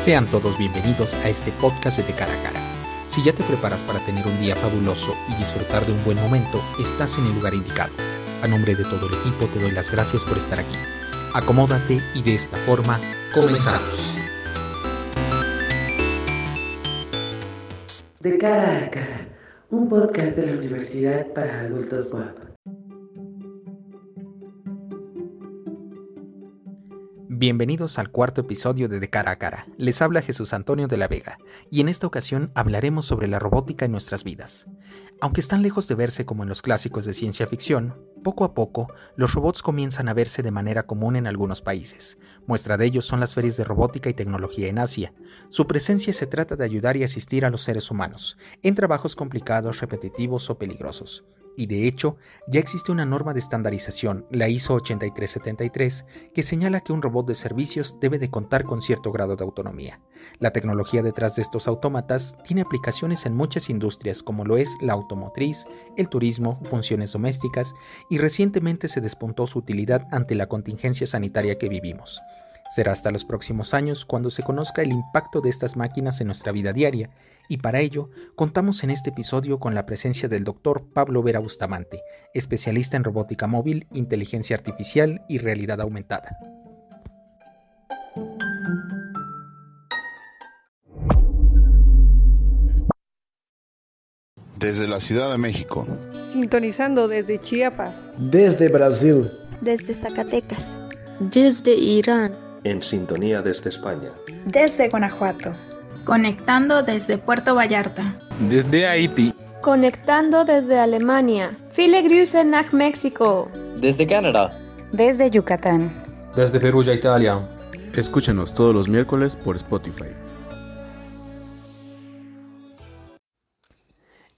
Sean todos bienvenidos a este podcast de Cara a Cara. Si ya te preparas para tener un día fabuloso y disfrutar de un buen momento, estás en el lugar indicado. A nombre de todo el equipo te doy las gracias por estar aquí. Acomódate y de esta forma comenzamos. De cara a cara, un podcast de la Universidad para Adultos WAP. Bienvenidos al cuarto episodio de De Cara a Cara. Les habla Jesús Antonio de la Vega y en esta ocasión hablaremos sobre la robótica en nuestras vidas. Aunque están lejos de verse como en los clásicos de ciencia ficción, poco a poco los robots comienzan a verse de manera común en algunos países. Muestra de ello son las ferias de robótica y tecnología en Asia. Su presencia se trata de ayudar y asistir a los seres humanos en trabajos complicados, repetitivos o peligrosos y de hecho ya existe una norma de estandarización, la ISO 8373, que señala que un robot de servicios debe de contar con cierto grado de autonomía. La tecnología detrás de estos autómatas tiene aplicaciones en muchas industrias como lo es la automotriz, el turismo, funciones domésticas y recientemente se despuntó su utilidad ante la contingencia sanitaria que vivimos. Será hasta los próximos años cuando se conozca el impacto de estas máquinas en nuestra vida diaria, y para ello contamos en este episodio con la presencia del doctor Pablo Vera Bustamante, especialista en robótica móvil, inteligencia artificial y realidad aumentada. Desde la Ciudad de México. Sintonizando desde Chiapas. Desde Brasil. Desde Zacatecas. Desde Irán en sintonía desde España. Desde Guanajuato. Conectando desde Puerto Vallarta. Desde Haití. Conectando desde Alemania. File nach México. Desde Canadá. Desde Yucatán. Desde Perugia, Italia. Escúchenos todos los miércoles por Spotify.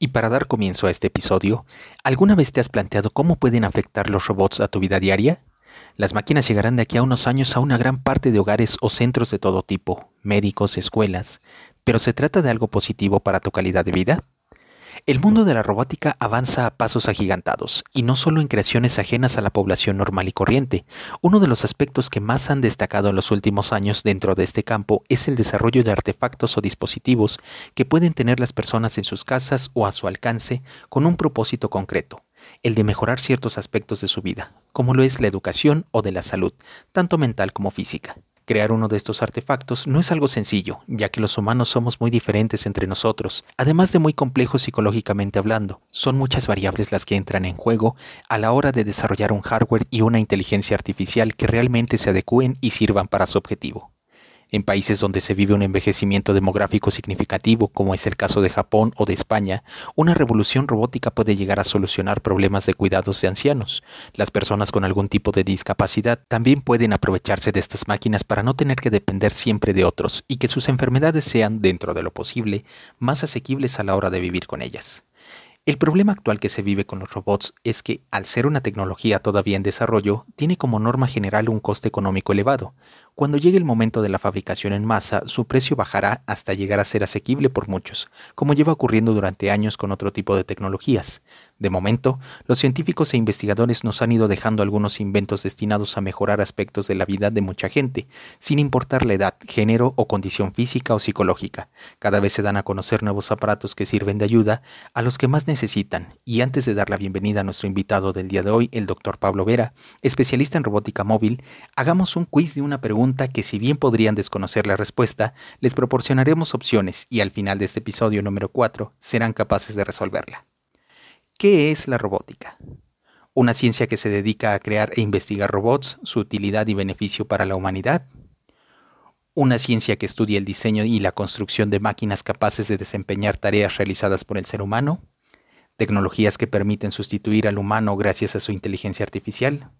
Y para dar comienzo a este episodio, ¿alguna vez te has planteado cómo pueden afectar los robots a tu vida diaria? Las máquinas llegarán de aquí a unos años a una gran parte de hogares o centros de todo tipo, médicos, escuelas, pero ¿se trata de algo positivo para tu calidad de vida? El mundo de la robótica avanza a pasos agigantados, y no solo en creaciones ajenas a la población normal y corriente. Uno de los aspectos que más han destacado en los últimos años dentro de este campo es el desarrollo de artefactos o dispositivos que pueden tener las personas en sus casas o a su alcance con un propósito concreto, el de mejorar ciertos aspectos de su vida, como lo es la educación o de la salud, tanto mental como física. Crear uno de estos artefactos no es algo sencillo, ya que los humanos somos muy diferentes entre nosotros, además de muy complejos psicológicamente hablando. Son muchas variables las que entran en juego a la hora de desarrollar un hardware y una inteligencia artificial que realmente se adecúen y sirvan para su objetivo. En países donde se vive un envejecimiento demográfico significativo, como es el caso de Japón o de España, una revolución robótica puede llegar a solucionar problemas de cuidados de ancianos. Las personas con algún tipo de discapacidad también pueden aprovecharse de estas máquinas para no tener que depender siempre de otros y que sus enfermedades sean, dentro de lo posible, más asequibles a la hora de vivir con ellas. El problema actual que se vive con los robots es que, al ser una tecnología todavía en desarrollo, tiene como norma general un coste económico elevado, cuando llegue el momento de la fabricación en masa, su precio bajará hasta llegar a ser asequible por muchos, como lleva ocurriendo durante años con otro tipo de tecnologías. De momento, los científicos e investigadores nos han ido dejando algunos inventos destinados a mejorar aspectos de la vida de mucha gente, sin importar la edad, género o condición física o psicológica. Cada vez se dan a conocer nuevos aparatos que sirven de ayuda a los que más necesitan. Y antes de dar la bienvenida a nuestro invitado del día de hoy, el doctor Pablo Vera, especialista en robótica móvil, hagamos un quiz de una pregunta que si bien podrían desconocer la respuesta, les proporcionaremos opciones y al final de este episodio número 4 serán capaces de resolverla. ¿Qué es la robótica? Una ciencia que se dedica a crear e investigar robots, su utilidad y beneficio para la humanidad. Una ciencia que estudia el diseño y la construcción de máquinas capaces de desempeñar tareas realizadas por el ser humano. Tecnologías que permiten sustituir al humano gracias a su inteligencia artificial.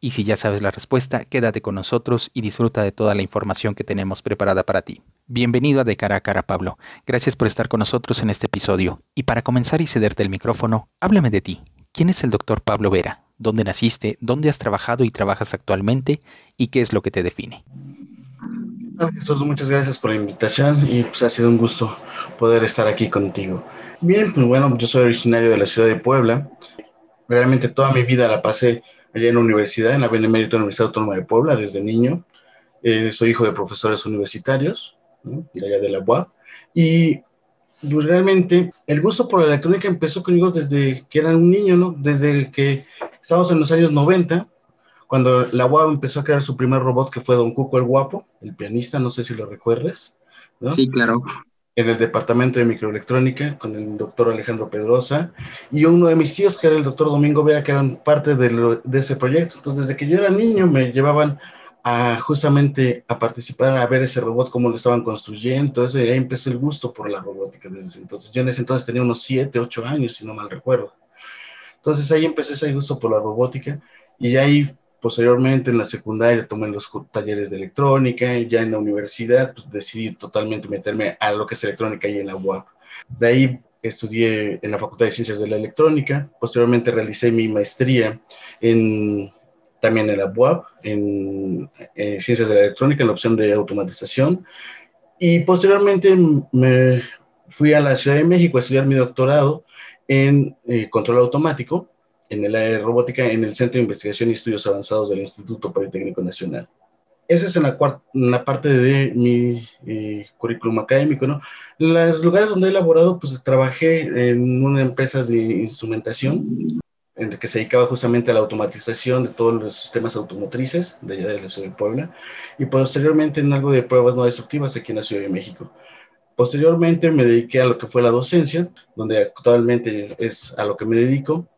Y si ya sabes la respuesta, quédate con nosotros y disfruta de toda la información que tenemos preparada para ti. Bienvenido a De Cara a Cara, Pablo. Gracias por estar con nosotros en este episodio. Y para comenzar y cederte el micrófono, háblame de ti. ¿Quién es el doctor Pablo Vera? ¿Dónde naciste? ¿Dónde has trabajado y trabajas actualmente? ¿Y qué es lo que te define? Jesús, muchas gracias por la invitación y pues ha sido un gusto poder estar aquí contigo. Bien, pues bueno, yo soy originario de la ciudad de Puebla. Realmente toda mi vida la pasé allá en la universidad, en la Benemérita Universidad Autónoma de Puebla, desde niño. Eh, soy hijo de profesores universitarios, de allá de la UAP, y pues, realmente el gusto por la electrónica empezó conmigo desde que era un niño, ¿no? Desde que estábamos en los años 90, cuando la UAB empezó a crear su primer robot que fue Don Cuco el Guapo, el pianista, no sé si lo recuerdes. ¿no? Sí, claro. En el departamento de microelectrónica con el doctor Alejandro Pedrosa y uno de mis tíos, que era el doctor Domingo Vega, que eran parte de, de ese proyecto. Entonces, desde que yo era niño, me llevaban a justamente a participar, a ver ese robot, cómo lo estaban construyendo, eso, y ahí empecé el gusto por la robótica desde ese entonces. Yo en ese entonces tenía unos 7, 8 años, si no mal recuerdo. Entonces ahí empecé ese gusto por la robótica y ahí posteriormente en la secundaria tomé los talleres de electrónica y ya en la universidad pues, decidí totalmente meterme a lo que es electrónica y en la UAP. De ahí estudié en la Facultad de Ciencias de la Electrónica, posteriormente realicé mi maestría en también en la UAP, en, Ciencias de la Electrónica, en la opción de automatización. Y posteriormente me fui a la Ciudad de México a estudiar mi doctorado en eh, control automático, en de robótica, en el Centro de Investigación y Estudios Avanzados del Instituto Politécnico Nacional. Esa es en la, la parte de mi eh, currículum académico, ¿no? Los lugares donde he elaborado, pues trabajé en una empresa de instrumentación en el que se dedicaba justamente a la automatización de todos los sistemas automotrices de allá de la ciudad de Puebla y posteriormente en algo de pruebas no destructivas aquí en la Ciudad de México. Posteriormente me dediqué a lo que fue la docencia, donde actualmente es a lo que me dedico.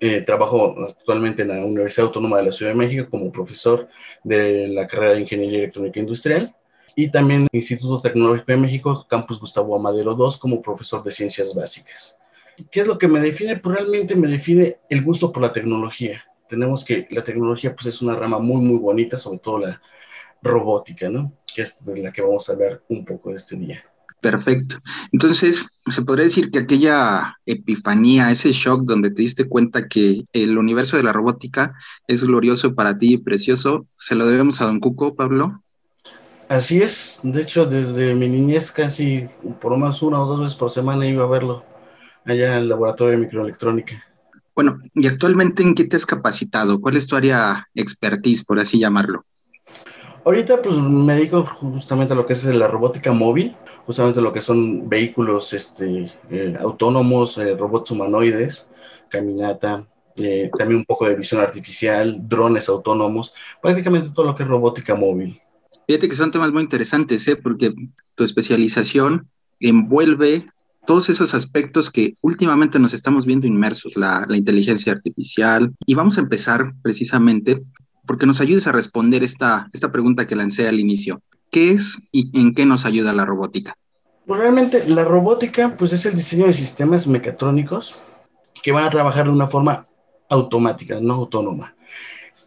Eh, trabajo actualmente en la Universidad Autónoma de la Ciudad de México como profesor de la carrera de Ingeniería Electrónica Industrial y también en el Instituto Tecnológico de México, Campus Gustavo Amadero II, como profesor de Ciencias Básicas. ¿Qué es lo que me define? Pues realmente me define el gusto por la tecnología. Tenemos que la tecnología pues es una rama muy, muy bonita, sobre todo la robótica, ¿no? Que es de la que vamos a hablar un poco este día. Perfecto. Entonces, se podría decir que aquella epifanía, ese shock donde te diste cuenta que el universo de la robótica es glorioso para ti y precioso, ¿se lo debemos a Don Cuco, Pablo? Así es. De hecho, desde mi niñez casi por menos una o dos veces por semana iba a verlo allá en el laboratorio de microelectrónica. Bueno, ¿y actualmente en qué te has capacitado? ¿Cuál es tu área expertise, por así llamarlo? Ahorita pues me dedico justamente a lo que es la robótica móvil, justamente lo que son vehículos este, eh, autónomos, eh, robots humanoides, caminata, eh, también un poco de visión artificial, drones autónomos, prácticamente todo lo que es robótica móvil. Fíjate que son temas muy interesantes, ¿eh? porque tu especialización envuelve todos esos aspectos que últimamente nos estamos viendo inmersos, la, inteligencia artificial. Y vamos a empezar precisamente porque nos ayudes a responder esta, esta pregunta que lancé al inicio. ¿Qué es y en qué nos ayuda la robótica? Pues realmente la robótica pues es el diseño de sistemas mecatrónicos que van a trabajar de una forma automática, no autónoma.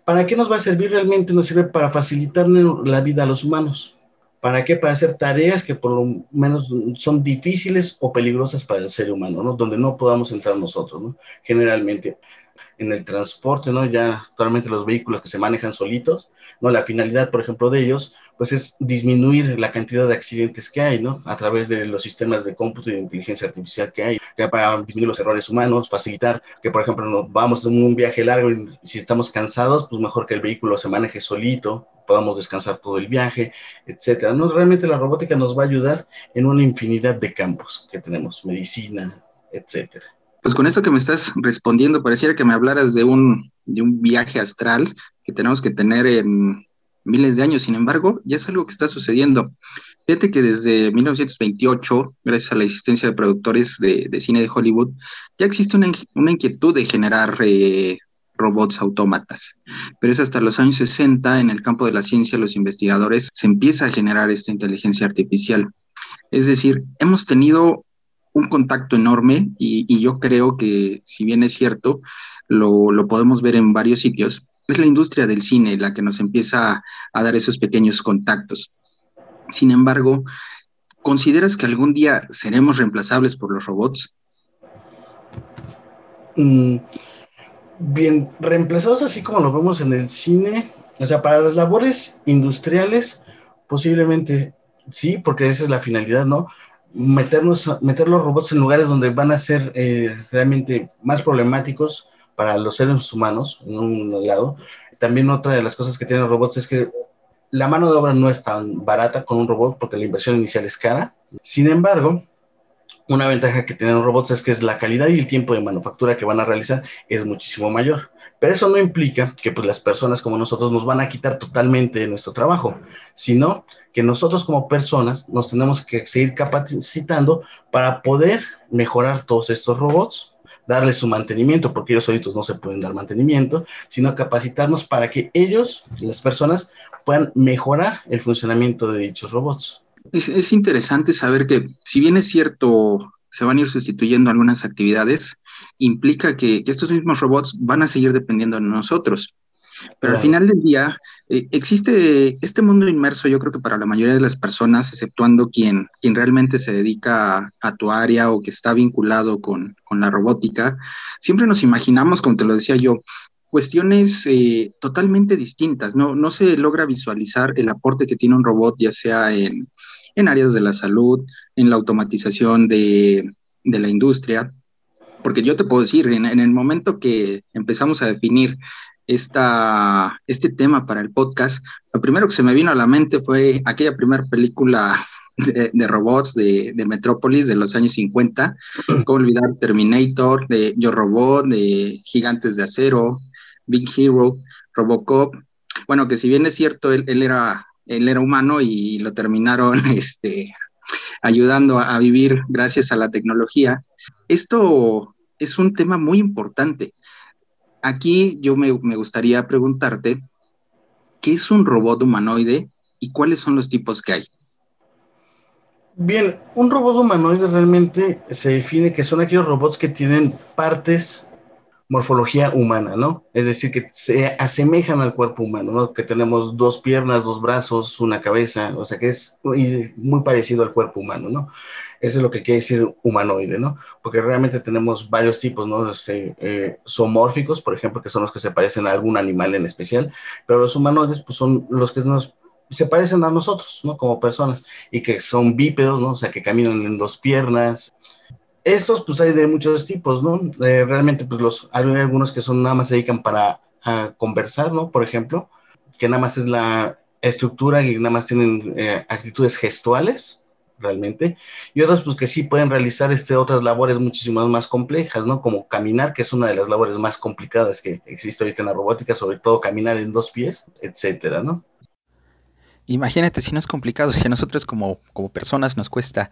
¿Para qué nos va a servir? Realmente nos sirve para facilitar la vida a los humanos. ¿Para qué? Para hacer tareas que por lo menos son difíciles o peligrosas para el ser humano, ¿no? Donde no podamos entrar nosotros, ¿no? Generalmente en el transporte, ¿no? Ya actualmente los vehículos que se manejan solitos, ¿no? La finalidad, por ejemplo, de ellos, pues es disminuir la cantidad de accidentes que hay, ¿no? A través de los sistemas de cómputo y de inteligencia artificial que hay, que para disminuir los errores humanos, facilitar que, por ejemplo, nos vamos en un viaje largo y si estamos cansados, pues mejor que el vehículo se maneje solito, podamos descansar todo el viaje, etcétera. No, realmente la robótica nos va a ayudar en una infinidad de campos que tenemos, medicina, etcétera. Pues con esto que me estás respondiendo, pareciera que me hablaras de un, de un viaje astral que tenemos que tener en miles de años. Sin embargo, ya es algo que está sucediendo. Fíjate que desde 1928, gracias a la existencia de productores de, cine de Hollywood, ya existe una, una inquietud de generar eh, robots autómatas. Pero es hasta los años 60, en el campo de la ciencia, los investigadores se empieza a generar esta inteligencia artificial. Es decir, hemos tenido un contacto enorme y, yo creo que, si bien es cierto, lo, podemos ver en varios sitios, es la industria del cine la que nos empieza a, dar esos pequeños contactos. Sin embargo, ¿consideras que algún día seremos reemplazables por los robots? Mm, bien reemplazados así como lo vemos en el cine, o sea, para las labores industriales, posiblemente sí, porque esa es la finalidad, ¿no? Meternos, meter los robots en lugares donde van a ser eh, realmente más problemáticos para los seres humanos, en un lado. También otra de las cosas que tienen los robots es que la mano de obra no es tan barata con un robot porque la inversión inicial es cara. Sin embargo, una ventaja que tienen los robots es que es la calidad y el tiempo de manufactura que van a realizar es muchísimo mayor. Pero eso no implica que pues, las personas como nosotros nos van a quitar totalmente de nuestro trabajo, sino que nosotros como personas nos tenemos que seguir capacitando para poder mejorar todos estos robots, darles su mantenimiento, porque ellos solitos no se pueden dar mantenimiento, sino capacitarnos para que ellos, las personas, puedan mejorar el funcionamiento de dichos robots. Es, interesante saber que si bien es cierto, se van a ir sustituyendo algunas actividades, implica que, estos mismos robots van a seguir dependiendo de nosotros. Pero al final del día, eh, existe este mundo inmerso, yo creo que para la mayoría de las personas, exceptuando quien, quien realmente se dedica a, tu área o que está vinculado con, con, la robótica, siempre nos imaginamos, como te lo decía yo, cuestiones eh, totalmente distintas. No, no se logra visualizar el aporte que tiene un robot, ya sea en, en áreas de la salud, en la automatización de, de la industria. Porque yo te puedo decir, en, en, el momento que empezamos a definir esta, este tema para el podcast, lo primero que se me vino a la mente fue aquella primera película de, de, robots de, de Metrópolis de los años 50, cómo olvidar Terminator, de Yo Robot, de Gigantes de Acero, Big Hero, Robocop. Bueno, que si bien es cierto, él, él era, él era humano y lo terminaron este, ayudando a, vivir gracias a la tecnología. Esto es un tema muy importante. Aquí yo me, me gustaría preguntarte, ¿qué es un robot humanoide y cuáles son los tipos que hay? Bien, un robot humanoide realmente se define que son aquellos robots que tienen partes morfología humana, ¿no? Es decir, que se asemejan al cuerpo humano, ¿no? Que tenemos dos piernas, dos brazos, una cabeza, o sea, que es muy, parecido al cuerpo humano, ¿no? Eso es lo que quiere decir humanoide, ¿no? Porque realmente tenemos varios tipos, ¿no? Eh, zoomórficos, por ejemplo, que son los que se parecen a algún animal en especial, pero los humanoides, pues son los que nos se parecen a nosotros, ¿no? Como personas, y que son bípedos, ¿no? O sea, que caminan en dos piernas, estos, pues hay de muchos tipos, ¿no? Eh, realmente, pues los, hay algunos que son nada más se dedican para conversar, ¿no? Por ejemplo, que nada más es la estructura y nada más tienen eh, actitudes gestuales, realmente, y otros, pues que sí pueden realizar este, otras labores muchísimas más complejas, ¿no? Como caminar, que es una de las labores más complicadas que existe ahorita en la robótica, sobre todo caminar en dos pies, etcétera, ¿no? Imagínate si no es complicado, si a nosotros como, como personas nos cuesta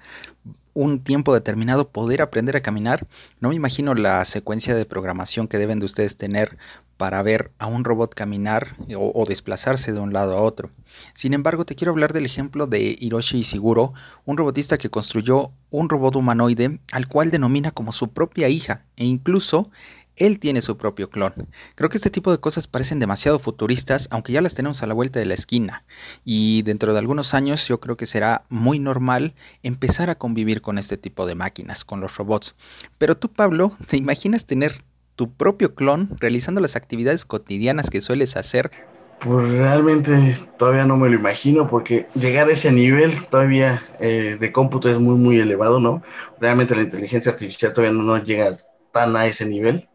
un tiempo determinado poder aprender a caminar, no me imagino la secuencia de programación que deben de ustedes tener para ver a un robot caminar o, o, desplazarse de un lado a otro. Sin embargo, te quiero hablar del ejemplo de Hiroshi Ishiguro, un robotista que construyó un robot humanoide al cual denomina como su propia hija e incluso él tiene su propio clon. Creo que este tipo de cosas parecen demasiado futuristas, aunque ya las tenemos a la vuelta de la esquina. Y dentro de algunos años yo creo que será muy normal empezar a convivir con este tipo de máquinas, con los robots. Pero tú, Pablo, ¿te imaginas tener tu propio clon realizando las actividades cotidianas que sueles hacer? Pues realmente todavía no me lo imagino porque llegar a ese nivel todavía eh, de cómputo es muy muy elevado, ¿no? Realmente la inteligencia artificial todavía no, no llega tan a ese nivel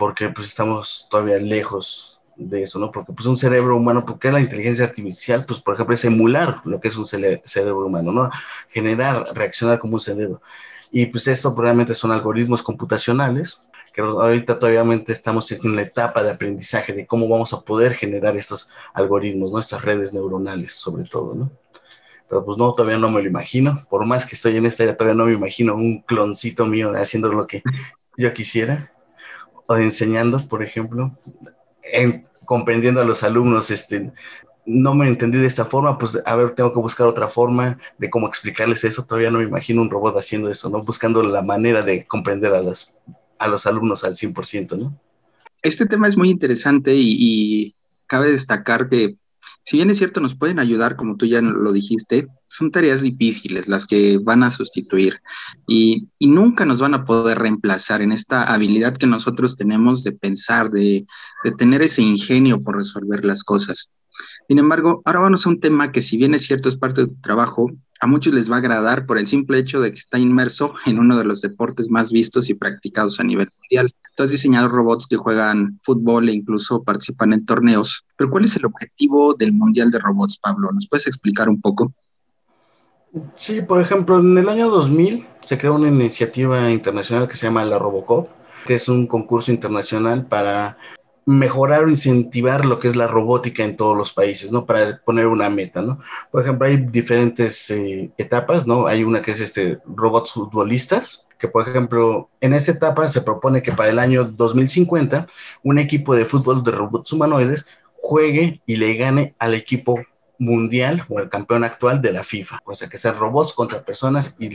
porque pues estamos todavía lejos de eso, ¿no? Porque pues un cerebro humano, porque la inteligencia artificial, pues por ejemplo es emular lo que es un cere cerebro humano, ¿no? Generar, reaccionar como un cerebro. Y pues esto probablemente son algoritmos computacionales, que ahorita todavía estamos en la etapa de aprendizaje de cómo vamos a poder generar estos algoritmos, nuestras redes neuronales sobre todo, ¿no? Pero pues no, todavía no me lo imagino, por más que estoy en esta área, todavía no me imagino un cloncito mío haciendo lo que yo quisiera o de enseñando, por ejemplo, en, comprendiendo a los alumnos, este, no me entendí de esta forma, pues a ver, tengo que buscar otra forma de cómo explicarles eso. Todavía no me imagino un robot haciendo eso, ¿no? Buscando la manera de comprender a, a los alumnos al 100%, ¿no? Este tema es muy interesante y cabe destacar que si bien es cierto, nos pueden ayudar, como tú ya lo dijiste, son tareas difíciles las que van a sustituir y, nunca nos van a poder reemplazar en esta habilidad que nosotros tenemos de pensar, de, de tener ese ingenio por resolver las cosas. Sin embargo, ahora vamos a un tema que si bien es cierto es parte de tu trabajo, a muchos les va a agradar por el simple hecho de que está inmerso en uno de los deportes más vistos y practicados a nivel mundial. Tú has diseñado robots que juegan fútbol e incluso participan en torneos. Pero ¿cuál es el objetivo del Mundial de Robots, Pablo? ¿Nos puedes explicar un poco? Sí, por ejemplo, en el año 2000 se creó una iniciativa internacional que se llama la Robocop, que es un concurso internacional para mejorar o incentivar lo que es la robótica en todos los países, ¿no? Para poner una meta, ¿no? Por ejemplo, hay diferentes eh, etapas, ¿no? Hay una que es este robots futbolistas, que por ejemplo, en esta etapa se propone que para el año 2050 un equipo de fútbol de robots humanoides juegue y le gane al equipo mundial o el campeón actual de la FIFA. O sea, que sean robots contra personas y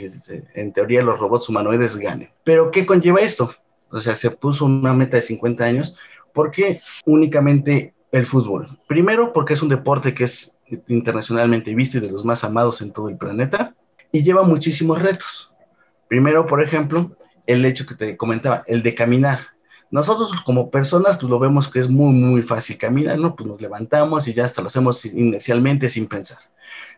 en teoría los robots humanoides ganen. Pero ¿qué conlleva esto? O sea, se puso una meta de 50 años. ¿Por qué únicamente el fútbol? Primero, porque es un deporte que es internacionalmente visto y de los más amados en todo el planeta y lleva muchísimos retos. Primero, por ejemplo, el hecho que te comentaba, el de caminar. Nosotros como personas, pues lo vemos que es muy, muy fácil caminar, ¿no? Pues nos levantamos y ya hasta lo hacemos inicialmente sin pensar.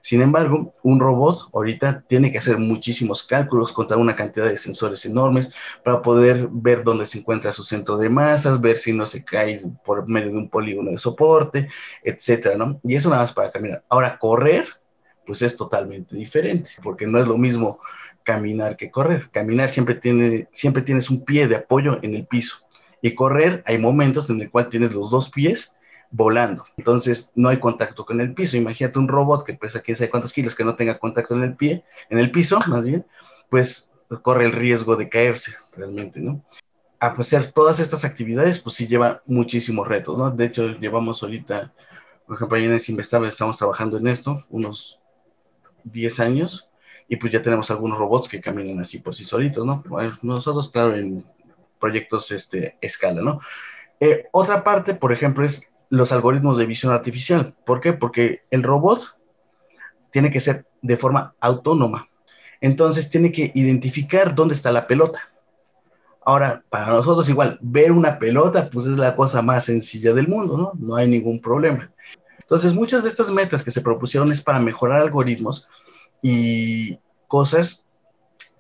Sin embargo, un robot ahorita tiene que hacer muchísimos cálculos, contar una cantidad de sensores enormes para poder ver dónde se encuentra su centro de masas, ver si no se cae por medio de un polígono de soporte, etcétera, ¿no? Y eso nada más para caminar. Ahora, correr, pues es totalmente diferente, porque no es lo mismo caminar que correr. Caminar siempre, tiene, siempre tienes un pie de apoyo en el piso y correr, hay momentos en el cual tienes los dos pies volando. Entonces no hay contacto con el piso. Imagínate un robot que pesa quién sabe cuántos kilos que no tenga contacto en el pie, en el piso, más bien, pues corre el riesgo de caerse realmente, ¿no? A hacer todas estas actividades, pues sí lleva muchísimos retos, ¿no? De hecho, llevamos ahorita, por ejemplo, ahí en Investable estamos trabajando en esto, unos 10 años, y pues ya tenemos algunos robots que caminan así por sí solitos, ¿no? nosotros, claro, en proyectos este, escala, ¿no? Eh, otra parte, por ejemplo, es los algoritmos de visión artificial. ¿Por qué? Porque el robot tiene que ser de forma autónoma. Entonces tiene que identificar dónde está la pelota. Ahora, para nosotros igual, ver una pelota, pues es la cosa más sencilla del mundo, ¿no? No hay ningún problema. Entonces, muchas de estas metas que se propusieron es para mejorar algoritmos y cosas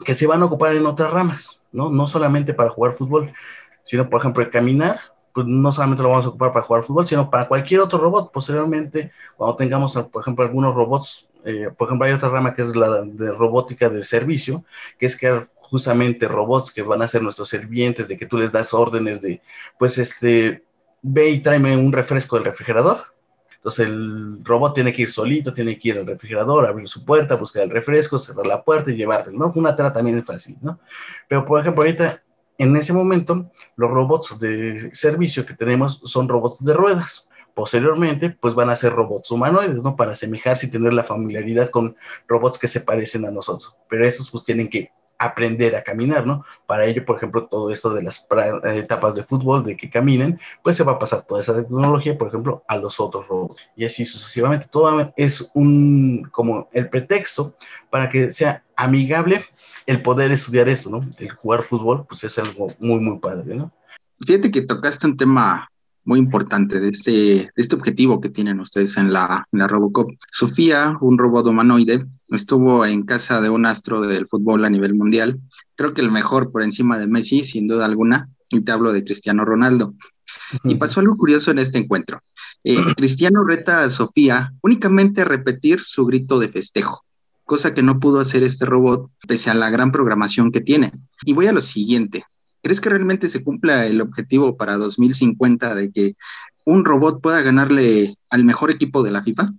que se van a ocupar en otras ramas, ¿no? No solamente para jugar fútbol, sino, por ejemplo, el caminar, pues no solamente lo vamos a ocupar para jugar fútbol, sino para cualquier otro robot. Posteriormente, cuando tengamos, por ejemplo, algunos robots, eh, por ejemplo, hay otra rama que es la de robótica de servicio, que es crear justamente robots que van a ser nuestros servientes, de que tú les das órdenes de, pues, este, ve y tráeme un refresco del refrigerador, entonces el robot tiene que ir solito, tiene que ir al refrigerador, abrir su puerta, buscar el refresco, cerrar la puerta y llevarlo, ¿no? Una tarea también fácil, ¿no? Pero por ejemplo, ahorita, en ese momento, los robots de servicio que tenemos son robots de ruedas. Posteriormente, pues van a ser robots humanoides, ¿no? Para asemejarse y tener la familiaridad con robots que se parecen a nosotros. Pero esos pues tienen que aprender a caminar, ¿no? Para ello, por ejemplo, todo esto de las etapas de fútbol, de que caminen, pues se va a pasar toda esa tecnología, por ejemplo, a los otros robots. Y así sucesivamente, todo es un, como el pretexto para que sea amigable el poder estudiar esto, ¿no? El jugar fútbol, pues es algo muy, muy padre, ¿no? Fíjate que tocaste un tema muy importante de este, de este objetivo que tienen ustedes en la, en la Robocop. Sofía, un robot humanoide, estuvo en casa de un astro del fútbol a nivel mundial. Creo que el mejor por encima de Messi, sin duda alguna, y te hablo de Cristiano Ronaldo. Y pasó algo curioso en este encuentro. Eh, Cristiano reta a Sofía únicamente a repetir su grito de festejo, cosa que no pudo hacer este robot pese a la gran programación que tiene. Y voy a lo siguiente. ¿Crees que realmente se cumpla el objetivo para 2050 de que un robot pueda ganarle al mejor equipo de la FIFA?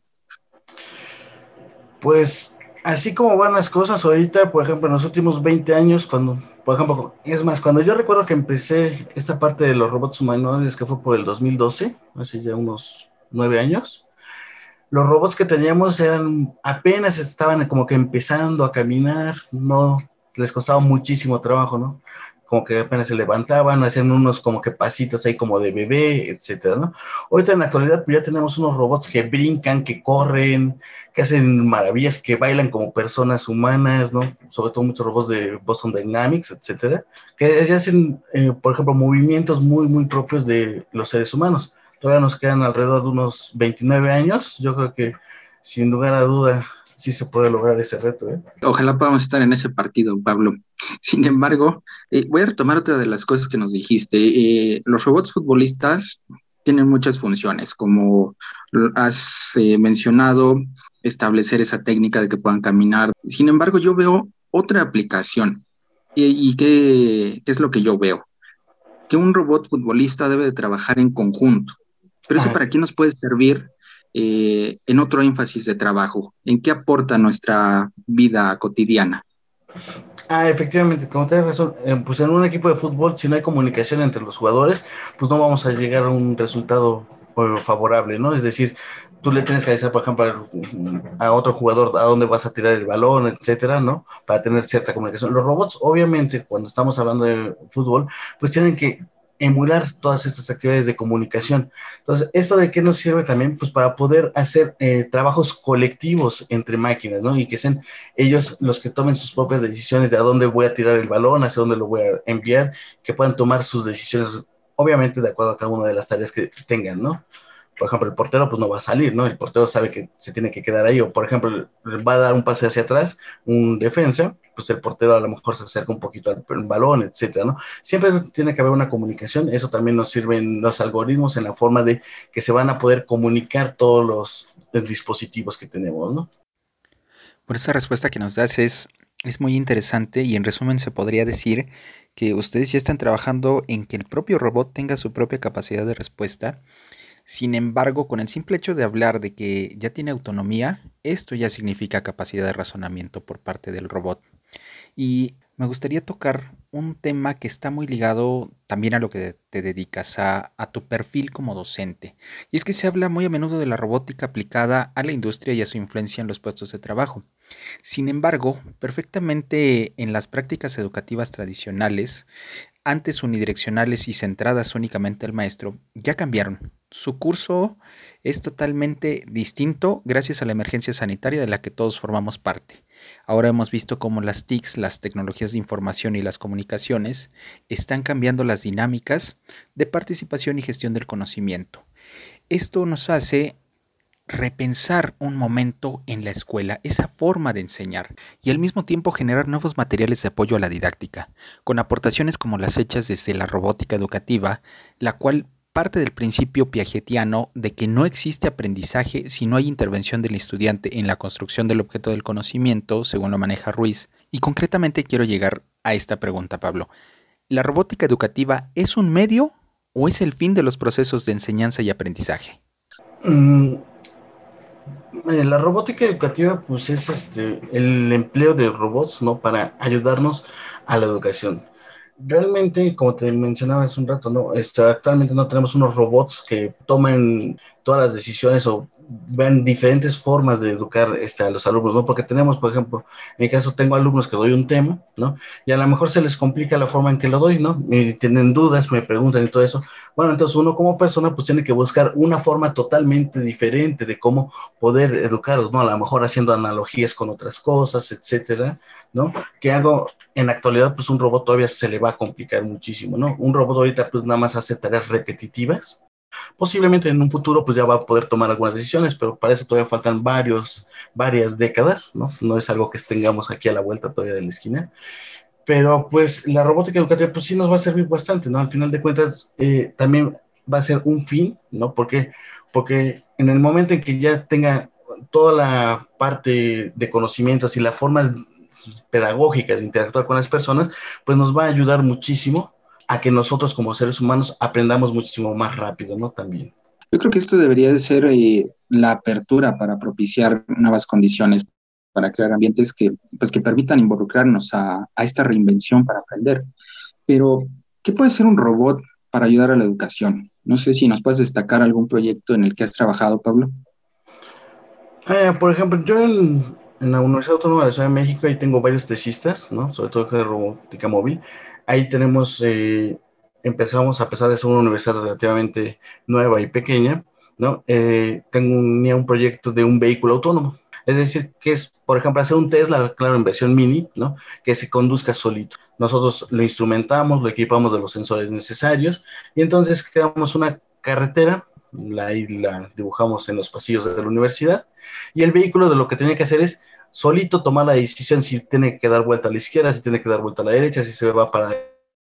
Pues así como van las cosas ahorita, por ejemplo, en los últimos 20 años, cuando, por ejemplo, es más, cuando yo recuerdo que empecé esta parte de los robots humanoides, que fue por el 2012, hace ya unos nueve años, los robots que teníamos eran apenas estaban como que empezando a caminar, no les costaba muchísimo trabajo, ¿no? Como que apenas se levantaban, hacían unos como que pasitos ahí como de bebé, etcétera, ¿no? Ahorita en la actualidad pues ya tenemos unos robots que brincan, que corren, que hacen maravillas, que bailan como personas humanas, ¿no? Sobre todo muchos robots de Boston Dynamics, etcétera, que ya hacen, eh, por ejemplo, movimientos muy, muy propios de los seres humanos. Todavía nos quedan alrededor de unos 29 años, yo creo que sin lugar a duda sí se puede lograr ese reto. ¿eh? Ojalá podamos estar en ese partido, Pablo. Sin embargo, eh, voy a retomar otra de las cosas que nos dijiste. Eh, los robots futbolistas tienen muchas funciones, como has eh, mencionado, establecer esa técnica de que puedan caminar. Sin embargo, yo veo otra aplicación. ¿Y, qué, es lo que yo veo? Que un robot futbolista debe de trabajar en conjunto. Pero eso para qué nos puede servir eh, en otro énfasis de trabajo? ¿En qué aporta nuestra vida cotidiana? Ah, efectivamente, como tienes razón, eh, pues en un equipo de fútbol, si no hay comunicación entre los jugadores, pues no vamos a llegar a un resultado favorable, ¿no? Es decir, tú le tienes que avisar, por ejemplo, a otro jugador a dónde vas a tirar el balón, etcétera, ¿no? Para tener cierta comunicación. Los robots, obviamente, cuando estamos hablando de fútbol, pues tienen que emular todas estas actividades de comunicación. Entonces, ¿esto de qué nos sirve también? Pues para poder hacer eh, trabajos colectivos entre máquinas, ¿no? Y que sean ellos los que tomen sus propias decisiones de a dónde voy a tirar el balón, hacia dónde lo voy a enviar, que puedan tomar sus decisiones, obviamente de acuerdo a cada una de las tareas que tengan, ¿no? Por ejemplo, el portero pues no va a salir, ¿no? El portero sabe que se tiene que quedar ahí, o por ejemplo, va a dar un pase hacia atrás, un defensa, pues el portero a lo mejor se acerca un poquito al balón, etcétera, ¿no? Siempre tiene que haber una comunicación, eso también nos sirven los algoritmos en la forma de que se van a poder comunicar todos los, dispositivos que tenemos, ¿no? Por esa respuesta que nos das es, es muy interesante y en resumen se podría decir que ustedes ya están trabajando en que el propio robot tenga su propia capacidad de respuesta sin embargo, con el simple hecho de hablar de que ya tiene autonomía, esto ya significa capacidad de razonamiento por parte del robot. Y me gustaría tocar un tema que está muy ligado también a lo que te dedicas, a, tu perfil como docente. Y es que se habla muy a menudo de la robótica aplicada a la industria y a su influencia en los puestos de trabajo. Sin embargo, perfectamente en las prácticas educativas tradicionales, antes unidireccionales y centradas únicamente al maestro, ya cambiaron su curso es totalmente distinto gracias a la emergencia sanitaria de la que todos formamos parte. Ahora hemos visto cómo las TICs, las tecnologías de información y las comunicaciones están cambiando las dinámicas de participación y gestión del conocimiento. Esto nos hace repensar un momento en la escuela, esa forma de enseñar, y al mismo tiempo generar nuevos materiales de apoyo a la didáctica, con aportaciones como las hechas desde la robótica educativa, la cual parte del principio piagetiano de que no existe aprendizaje si no hay intervención del estudiante en la construcción del objeto del conocimiento, según lo maneja Ruiz. Y concretamente quiero llegar a esta pregunta, Pablo. ¿La robótica educativa es un medio o es el fin de los procesos de enseñanza y aprendizaje? Mm, la robótica educativa pues es este, el empleo de robots ¿no? para ayudarnos a la educación realmente, como te mencionaba hace un rato, ¿no? Este, actualmente no tenemos unos robots que tomen todas las decisiones o ven diferentes formas de educar este, a los alumnos, ¿no? Porque tenemos, por ejemplo, en mi caso tengo alumnos que doy un tema, ¿no? Y a lo mejor se les complica la forma en que lo doy, ¿no? Y tienen dudas, me preguntan y todo eso. Bueno, entonces uno como persona pues tiene que buscar una forma totalmente diferente de cómo poder educarlos, ¿no? A lo mejor haciendo analogías con otras cosas, etcétera, ¿no? Que hago en la actualidad pues un robot todavía se le va a complicar muchísimo, ¿no? Un robot ahorita pues nada más hace tareas repetitivas, Posiblemente en un futuro pues ya va a poder tomar algunas decisiones, pero para eso todavía faltan varios, varias décadas, ¿no? No es algo que tengamos aquí a la vuelta todavía de la esquina. Pero pues la robótica educativa pues sí nos va a servir bastante, ¿no? Al final de cuentas eh, también va a ser un fin, ¿no? Porque, porque en el momento en que ya tenga toda la parte de conocimientos y la forma pedagógicas de interactuar con las personas, pues nos va a ayudar muchísimo a que nosotros como seres humanos aprendamos muchísimo más rápido, ¿no? También. Yo creo que esto debería de ser eh, la apertura para propiciar nuevas condiciones, para crear ambientes que, pues, que permitan involucrarnos a, a esta reinvención para aprender. Pero, ¿qué puede ser un robot para ayudar a la educación? No sé si nos puedes destacar algún proyecto en el que has trabajado, Pablo. Eh, por ejemplo, yo en, en, la Universidad Autónoma de la Ciudad de México ahí tengo varios tesistas, ¿no? Sobre todo de robótica móvil. Ahí tenemos, eh, empezamos, a pesar de ser una universidad relativamente nueva y pequeña, ¿no? Eh, tengo un, proyecto de un vehículo autónomo. Es decir, que es, por ejemplo, hacer un Tesla, claro, en versión mini, ¿no? Que se conduzca solito. Nosotros lo instrumentamos, lo equipamos de los sensores necesarios y entonces creamos una carretera ahí la dibujamos en los pasillos de la universidad, y el vehículo de lo que tenía que hacer es solito tomar la decisión si tiene que dar vuelta a la izquierda, si tiene que dar vuelta a la derecha, si se va para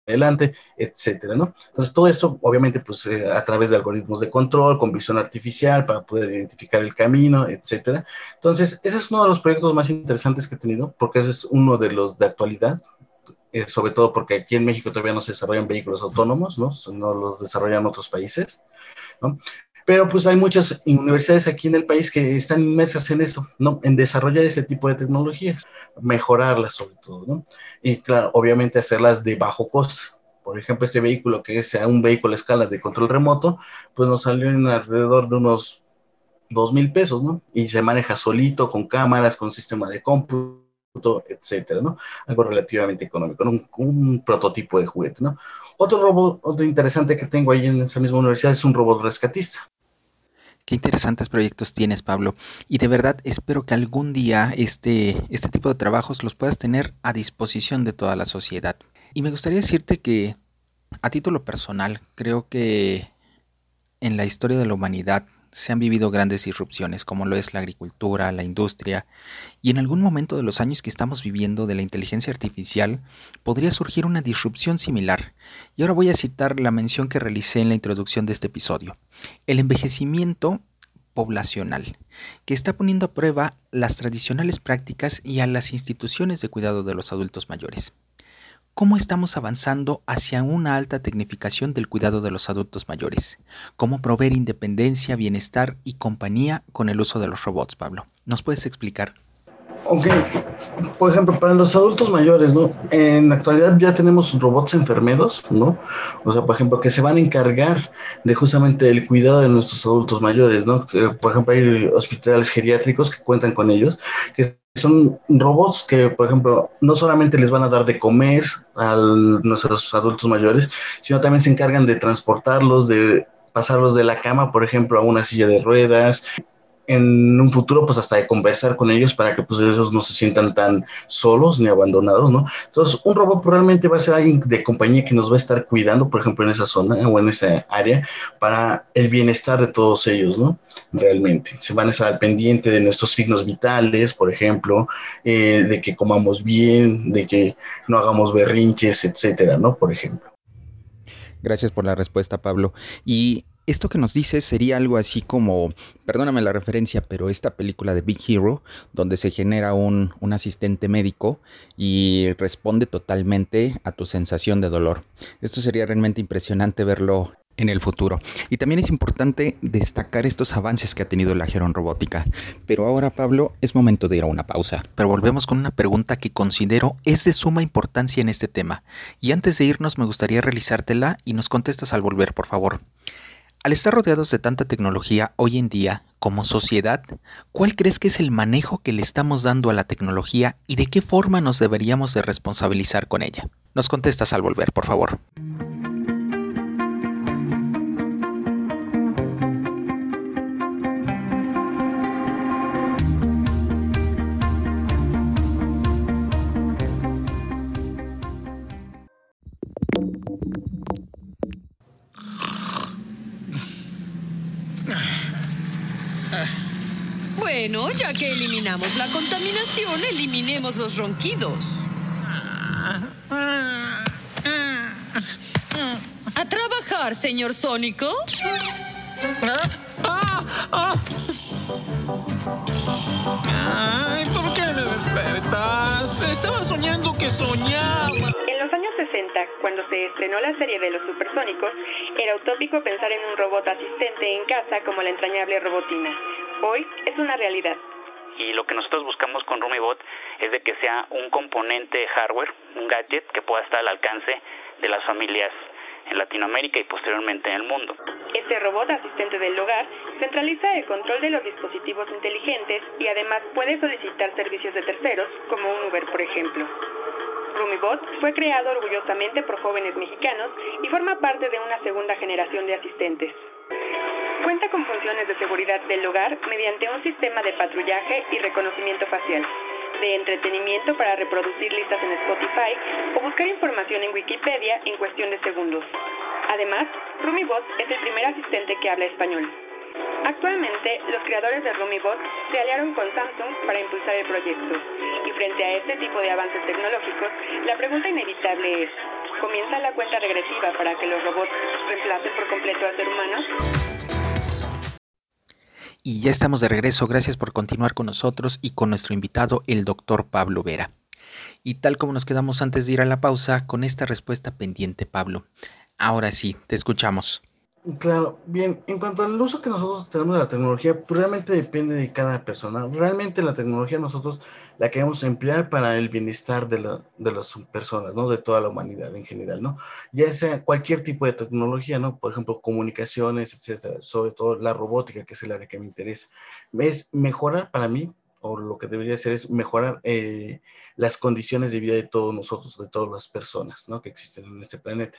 adelante, etcétera, ¿no? Entonces, todo esto, obviamente, pues eh, a través de algoritmos de control, con visión artificial, para poder identificar el camino, etcétera. Entonces, ese es uno de los proyectos más interesantes que he tenido, porque ese es uno de los de actualidad, eh, sobre todo porque aquí en México todavía no se desarrollan vehículos autónomos, ¿no? No los desarrollan otros países, ¿no? Pero pues hay muchas universidades aquí en el país que están inmersas en eso, ¿no? En desarrollar ese tipo de tecnologías, mejorarlas sobre todo, ¿no? Y claro, obviamente hacerlas de bajo costo. Por ejemplo, este vehículo que sea un vehículo a escala de control remoto, pues nos salió en alrededor de unos dos mil pesos, ¿no? Y se maneja solito, con cámaras, con sistema de cómputo, etcétera, ¿no? Algo relativamente económico, un, prototipo de juguete, ¿no? Otro robot, otro interesante que tengo ahí en esa misma universidad es un robot rescatista. Qué interesantes proyectos tienes, Pablo. Y de verdad espero que algún día este, este tipo de trabajos los puedas tener a disposición de toda la sociedad. Y me gustaría decirte que, a título personal, creo que en la historia de la humanidad se han vivido grandes disrupciones, como lo es la agricultura, la industria, y en algún momento de los años que estamos viviendo de la inteligencia artificial podría surgir una disrupción similar. Y ahora voy a citar la mención que realicé en la introducción de este episodio. El envejecimiento poblacional, que está poniendo a prueba las tradicionales prácticas y a las instituciones de cuidado de los adultos mayores cómo estamos avanzando hacia una alta tecnificación del cuidado de los adultos mayores, cómo proveer independencia, bienestar y compañía con el uso de los robots, Pablo. ¿Nos puedes explicar? Ok, por ejemplo, para los adultos mayores, ¿no? En la actualidad ya tenemos robots enfermeros, ¿no? O sea, por ejemplo, que se van a encargar de justamente el cuidado de nuestros adultos mayores, ¿no? Por ejemplo, hay hospitales geriátricos que cuentan con ellos, que son robots que, por ejemplo, no solamente les van a dar de comer a nuestros adultos mayores, sino también se encargan de transportarlos, de pasarlos de la cama, por ejemplo, a una silla de ruedas, en un futuro pues hasta de conversar con ellos para que pues ellos no se sientan tan solos ni abandonados, ¿no? Entonces un robot probablemente va a ser alguien de compañía que nos va a estar cuidando, por ejemplo, en esa zona o en esa área para el bienestar de todos ellos, ¿no? Realmente. Se van a estar al pendiente de nuestros signos vitales, por ejemplo, eh, de que comamos bien, de que no hagamos berrinches, etcétera, ¿no? Por ejemplo. Gracias por la respuesta, Pablo. Y esto que nos dice sería algo así como, perdóname la referencia, pero esta película de Big Hero, donde se genera un, un, asistente médico y responde totalmente a tu sensación de dolor. Esto sería realmente impresionante verlo en el futuro. Y también es importante destacar estos avances que ha tenido la Geron Robótica. Pero ahora, Pablo, es momento de ir a una pausa. Pero volvemos con una pregunta que considero es de suma importancia en este tema. Y antes de irnos me gustaría realizártela y nos contestas al volver, por favor. Al estar rodeados de tanta tecnología hoy en día, como sociedad, ¿cuál crees que es el manejo que le estamos dando a la tecnología y de qué forma nos deberíamos de responsabilizar con ella? Nos contestas al volver, por favor. Bueno, ya que eliminamos la contaminación, eliminemos los ronquidos. A trabajar, señor Sónico. Ay, ¿por qué me despertaste? Estaba soñando que soñaba. En los años 60, cuando se estrenó la serie de los supersónicos, era utópico pensar en un robot asistente en casa como la entrañable robotina. Hoy es una realidad. Y lo que nosotros buscamos con RumiBot es de que sea un componente hardware, un gadget que pueda estar al alcance de las familias en Latinoamérica y posteriormente en el mundo. Este robot asistente del hogar centraliza el control de los dispositivos inteligentes y además puede solicitar servicios de terceros, como un Uber, por ejemplo. RumiBot fue creado orgullosamente por jóvenes mexicanos y forma parte de una segunda generación de asistentes. Cuenta con funciones de seguridad del hogar mediante un sistema de patrullaje y reconocimiento facial, de entretenimiento para reproducir listas en Spotify o buscar información en Wikipedia en cuestión de segundos. Además, RumiBot es el primer asistente que habla español. Actualmente, los creadores de RumiBot se aliaron con Samsung para impulsar el proyecto. Y frente a este tipo de avances tecnológicos, la pregunta inevitable es, ¿comienza la cuenta regresiva para que los robots reemplacen por completo al ser humano? Y ya estamos de regreso, gracias por continuar con nosotros y con nuestro invitado, el doctor Pablo Vera. Y tal como nos quedamos antes de ir a la pausa, con esta respuesta pendiente, Pablo. Ahora sí, te escuchamos. Claro, bien, en cuanto al uso que nosotros tenemos de la tecnología, pues realmente depende de cada persona. Realmente la tecnología nosotros la queremos emplear para el bienestar de, la, de las personas, ¿no? De toda la humanidad en general, ¿no? Ya sea cualquier tipo de tecnología, ¿no? Por ejemplo, comunicaciones, etcétera, sobre todo la robótica, que es el área que me interesa. Es mejorar para mí, o lo que debería ser es mejorar eh, las condiciones de vida de todos nosotros, de todas las personas, ¿no? Que existen en este planeta.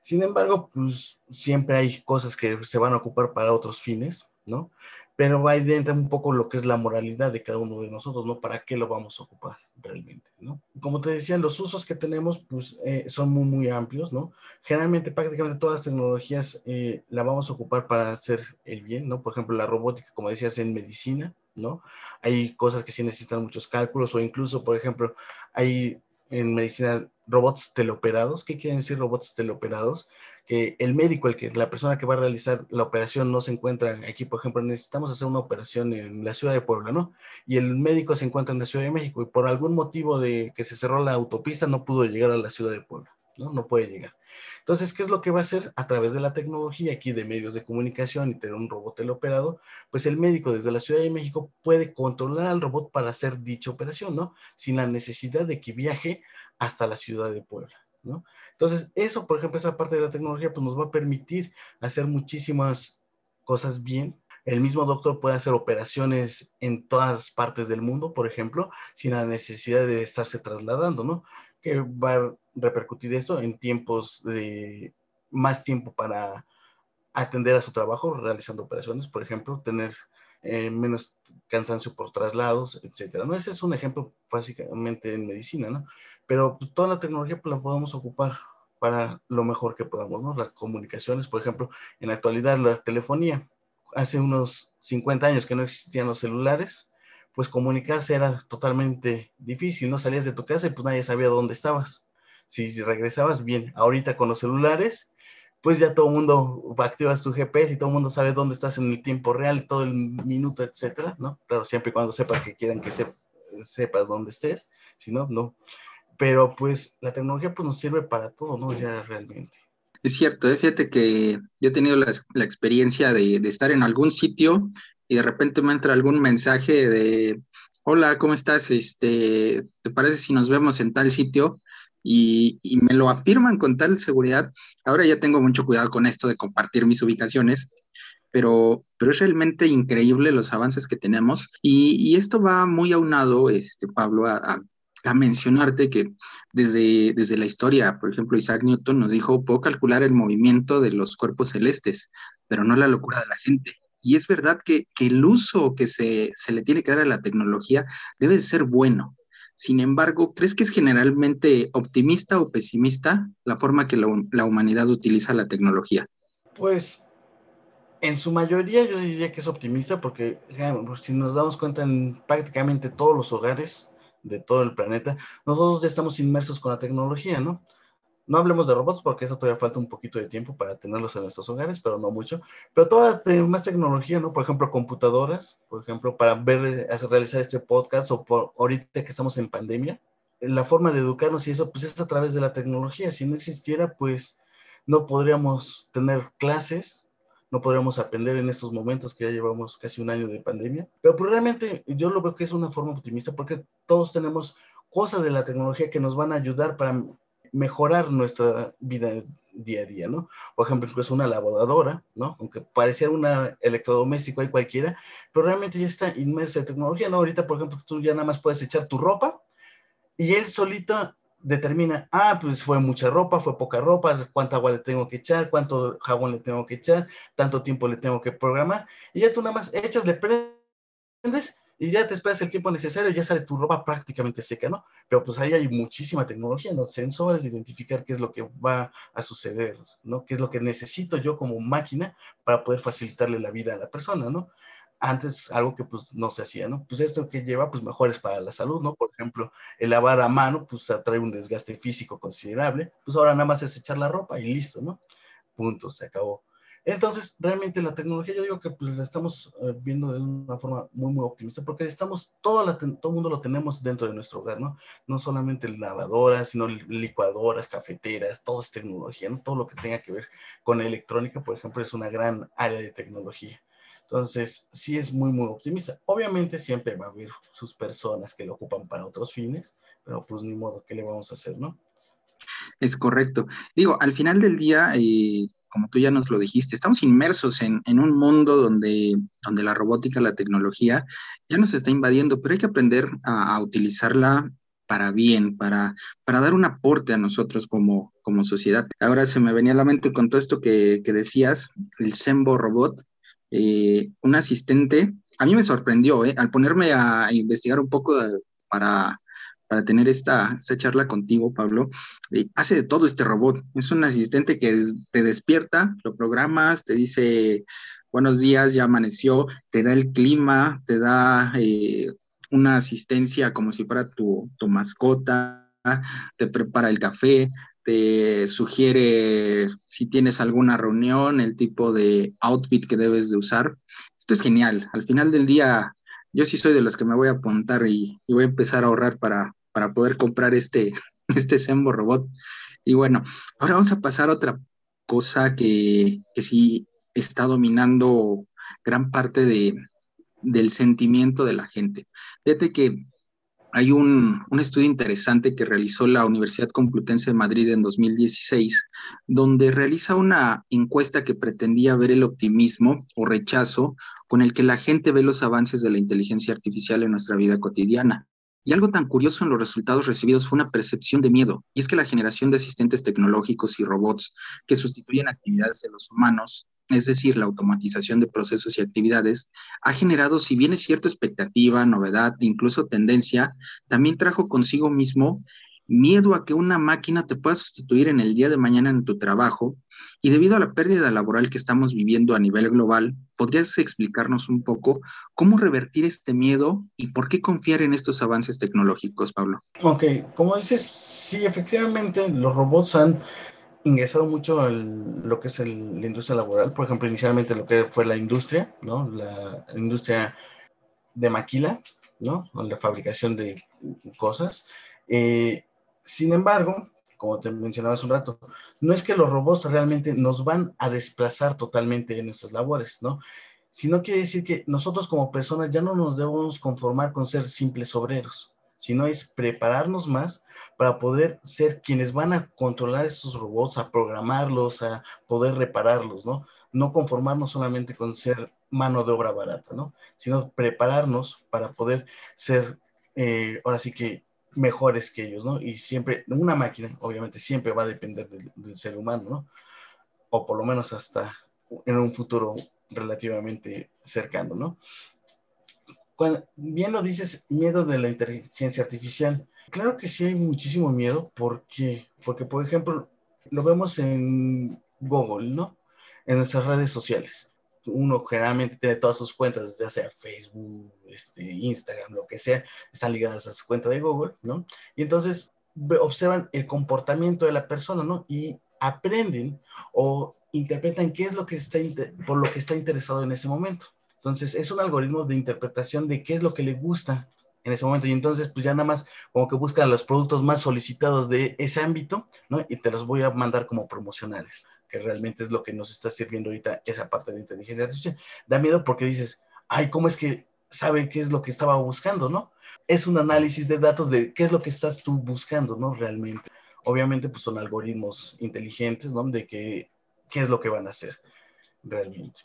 Sin embargo, pues siempre hay cosas que se van a ocupar para otros fines, ¿no? Pero va dentro un poco lo que es la moralidad de cada uno de nosotros, ¿no? ¿Para qué lo vamos a ocupar realmente, ¿no? Como te decía, los usos que tenemos, pues, eh, son muy, muy amplios, ¿no? Generalmente, prácticamente todas las tecnologías eh, la vamos a ocupar para hacer el bien, ¿no? Por ejemplo, la robótica, como decías, en medicina, ¿no? Hay cosas que sí necesitan muchos cálculos o incluso, por ejemplo, hay en medicina robots teleoperados. ¿Qué quieren decir robots teleoperados? Que el médico, el que, la persona que va a realizar la operación no se encuentra aquí, por ejemplo, necesitamos hacer una operación en la ciudad de Puebla, ¿no? Y el médico se encuentra en la Ciudad de México y por algún motivo de que se cerró la autopista no pudo llegar a la ciudad de Puebla, ¿no? No puede llegar. Entonces, ¿qué es lo que va a hacer? A través de la tecnología aquí de medios de comunicación y tener un robot teleoperado, pues el médico desde la Ciudad de México puede controlar al robot para hacer dicha operación, ¿no? Sin la necesidad de que viaje hasta la ciudad de Puebla, ¿no? Entonces, eso, por ejemplo, esa parte de la tecnología, pues nos va a permitir hacer muchísimas cosas bien. El mismo doctor puede hacer operaciones en todas partes del mundo, por ejemplo, sin la necesidad de estarse trasladando, ¿no? Que va repercutir esto en tiempos de más tiempo para atender a su trabajo realizando operaciones, por ejemplo, tener eh, menos cansancio por traslados, etcétera. ¿no? Ese es un ejemplo básicamente en medicina, ¿no? Pero pues, toda la tecnología pues, la podemos ocupar para lo mejor que podamos, ¿no? Las comunicaciones, por ejemplo, en la actualidad la telefonía. Hace unos 50 años que no existían los celulares, pues comunicarse era totalmente difícil, ¿no? Salías de tu casa y pues nadie sabía dónde estabas. Si regresabas, bien. Ahorita con los celulares, pues ya todo el mundo activas tu GPS y todo el mundo sabe dónde estás en el tiempo real, todo el minuto, etcétera, ¿no? Claro, siempre y cuando sepas que quieran que sepas dónde estés, si no, no. Pero pues la tecnología pues nos sirve para todo, ¿no? Ya realmente. Es cierto, ¿eh? fíjate que yo he tenido la, la experiencia de, de, estar en algún sitio y de repente me entra algún mensaje de, hola, ¿cómo estás? Este, ¿Te parece si nos vemos en tal sitio? Y, me lo afirman con tal seguridad. Ahora ya tengo mucho cuidado con esto de compartir mis ubicaciones, pero, pero es realmente increíble los avances que tenemos. Y, y esto va muy aunado, este, Pablo, a, a, a, mencionarte que desde, desde la historia, por ejemplo, Isaac Newton nos dijo, puedo calcular el movimiento de los cuerpos celestes, pero no la locura de la gente. Y es verdad que, que el uso que se, se, le tiene que dar a la tecnología debe de ser bueno, sin embargo, ¿crees que es generalmente optimista o pesimista la forma que la, humanidad utiliza la tecnología? Pues en su mayoría yo diría que es optimista porque si nos damos cuenta en prácticamente todos los hogares de todo el planeta, nosotros ya estamos inmersos con la tecnología, ¿no? No hablemos de robots porque eso todavía falta un poquito de tiempo para tenerlos en nuestros hogares, pero no mucho. Pero toda más tecnología, ¿no? Por ejemplo, computadoras, por ejemplo, para ver, hacer, realizar este podcast o por ahorita que estamos en pandemia. La forma de educarnos y eso, pues es a través de la tecnología. Si no existiera, pues no podríamos tener clases, no podríamos aprender en estos momentos que ya llevamos casi un año de pandemia. Pero pues, realmente yo lo veo que es una forma optimista porque todos tenemos cosas de la tecnología que nos van a ayudar para mejorar nuestra vida día a día, ¿no? Por ejemplo, incluso una lavadora, ¿no? Aunque pareciera una electrodoméstico ahí cualquiera, pero realmente ya está inmerso en tecnología, ¿no? Ahorita, por ejemplo, tú ya nada más puedes echar tu ropa y él solito determina, ah, pues fue mucha ropa, fue poca ropa, cuánta agua le tengo que echar, cuánto jabón le tengo que echar, tanto tiempo le tengo que programar, y ya tú nada más echas, le prendes y ya te esperas el tiempo necesario y ya sale tu ropa prácticamente seca, ¿no? Pero pues ahí hay muchísima tecnología, ¿no? Sensores, de identificar qué es lo que va a suceder, ¿no? Qué es lo que necesito yo como máquina para poder facilitarle la vida a la persona, ¿no? Antes algo que pues no se hacía, ¿no? Pues esto que lleva pues mejores para la salud, ¿no? Por ejemplo, el lavar a mano pues atrae un desgaste físico considerable, pues ahora nada más es echar la ropa y listo, ¿no? Punto, se acabó. Entonces, realmente la tecnología, yo digo que pues, la estamos eh, viendo de una forma muy, muy optimista, porque estamos, todo, la, todo el mundo lo tenemos dentro de nuestro hogar, ¿no? No solamente lavadoras, sino licuadoras, cafeteras, todo es tecnología, ¿no? Todo lo que tenga que ver con electrónica, por ejemplo, es una gran área de tecnología. Entonces, sí es muy, muy optimista. Obviamente siempre va a haber sus personas que lo ocupan para otros fines, pero pues ni modo, ¿qué le vamos a hacer, no? Es correcto. Digo, al final del día, eh, como tú ya nos lo dijiste, estamos inmersos en, un mundo donde, donde la robótica, la tecnología ya nos está invadiendo, pero hay que aprender a, utilizarla para bien, para, para dar un aporte a nosotros como, como sociedad. Ahora se me venía a la mente con todo esto que, decías, el Sembo Robot, eh, un asistente, a mí me sorprendió, eh, al ponerme a investigar un poco para, para tener esta, charla contigo, Pablo. Eh, hace de todo este robot. Es un asistente que te despierta, lo programas, te dice buenos días, ya amaneció, te da el clima, te da eh, una asistencia como si fuera tu, tu mascota, te prepara el café, te sugiere si tienes alguna reunión, el tipo de outfit que debes de usar. Esto es genial. Al final del día, yo sí soy de los que me voy a apuntar y voy a empezar a ahorrar para, para poder comprar este, este Sembo Robot. Y bueno, ahora vamos a pasar a otra cosa que, que sí está dominando gran parte de, del sentimiento de la gente. Fíjate que hay un, un, estudio interesante que realizó la Universidad Complutense de Madrid en 2016, donde realiza una encuesta que pretendía ver el optimismo o rechazo con el que la gente ve los avances de la inteligencia artificial en nuestra vida cotidiana. Y algo tan curioso en los resultados recibidos fue una percepción de miedo, y es que la generación de asistentes tecnológicos y robots que sustituyen actividades de los humanos, es decir, la automatización de procesos y actividades, ha generado, si bien es cierta expectativa, novedad, incluso tendencia, también trajo consigo mismo miedo a que una máquina te pueda sustituir en el día de mañana en tu trabajo y debido a la pérdida laboral que estamos viviendo a nivel global, ¿podrías explicarnos un poco cómo revertir este miedo y por qué confiar en estos avances tecnológicos, Pablo? Ok, como dices, sí, efectivamente los robots han ingresado mucho en lo que es la industria laboral, por ejemplo, inicialmente lo que fue la industria, ¿no? La industria de maquila, ¿no? La fabricación de cosas. Eh, sin embargo, como te mencionaba hace un rato, no es que los robots realmente nos van a desplazar totalmente en nuestras labores, ¿no? Sino quiere decir que nosotros como personas ya no nos debemos conformar con ser simples obreros, sino es prepararnos más para poder ser quienes van a controlar estos robots, a programarlos, a poder repararlos, ¿no? No conformarnos solamente con ser mano de obra barata, ¿no? Sino prepararnos para poder ser, eh, ahora sí que mejores que ellos, ¿no? Y siempre, una máquina, obviamente, siempre va a depender del, ser humano, ¿no? O por lo menos hasta en un futuro relativamente cercano, ¿no? Bien lo dices, miedo de la inteligencia artificial. Claro que sí hay muchísimo miedo, porque, porque por ejemplo, lo vemos en Google, ¿no? En nuestras redes sociales uno generalmente tiene todas sus cuentas, ya sea Facebook, este, Instagram, lo que sea, están ligadas a su cuenta de Google, ¿no? Y entonces observan el comportamiento de la persona, ¿no? Y aprenden o interpretan qué es lo que está, por lo que está interesado en ese momento. Entonces, es un algoritmo de interpretación de qué es lo que le gusta en ese momento. Y entonces, pues ya nada más como que buscan los productos más solicitados de ese ámbito, ¿no? Y te los voy a mandar como promocionales que realmente es lo que nos está sirviendo ahorita esa parte de inteligencia artificial. Da miedo porque dices, ay, ¿cómo es que sabe qué es lo que estaba buscando, no? Es un análisis de datos de qué es lo que estás tú buscando, ¿no? Realmente. Obviamente, pues son algoritmos inteligentes, ¿no? De que, qué es lo que van a hacer realmente.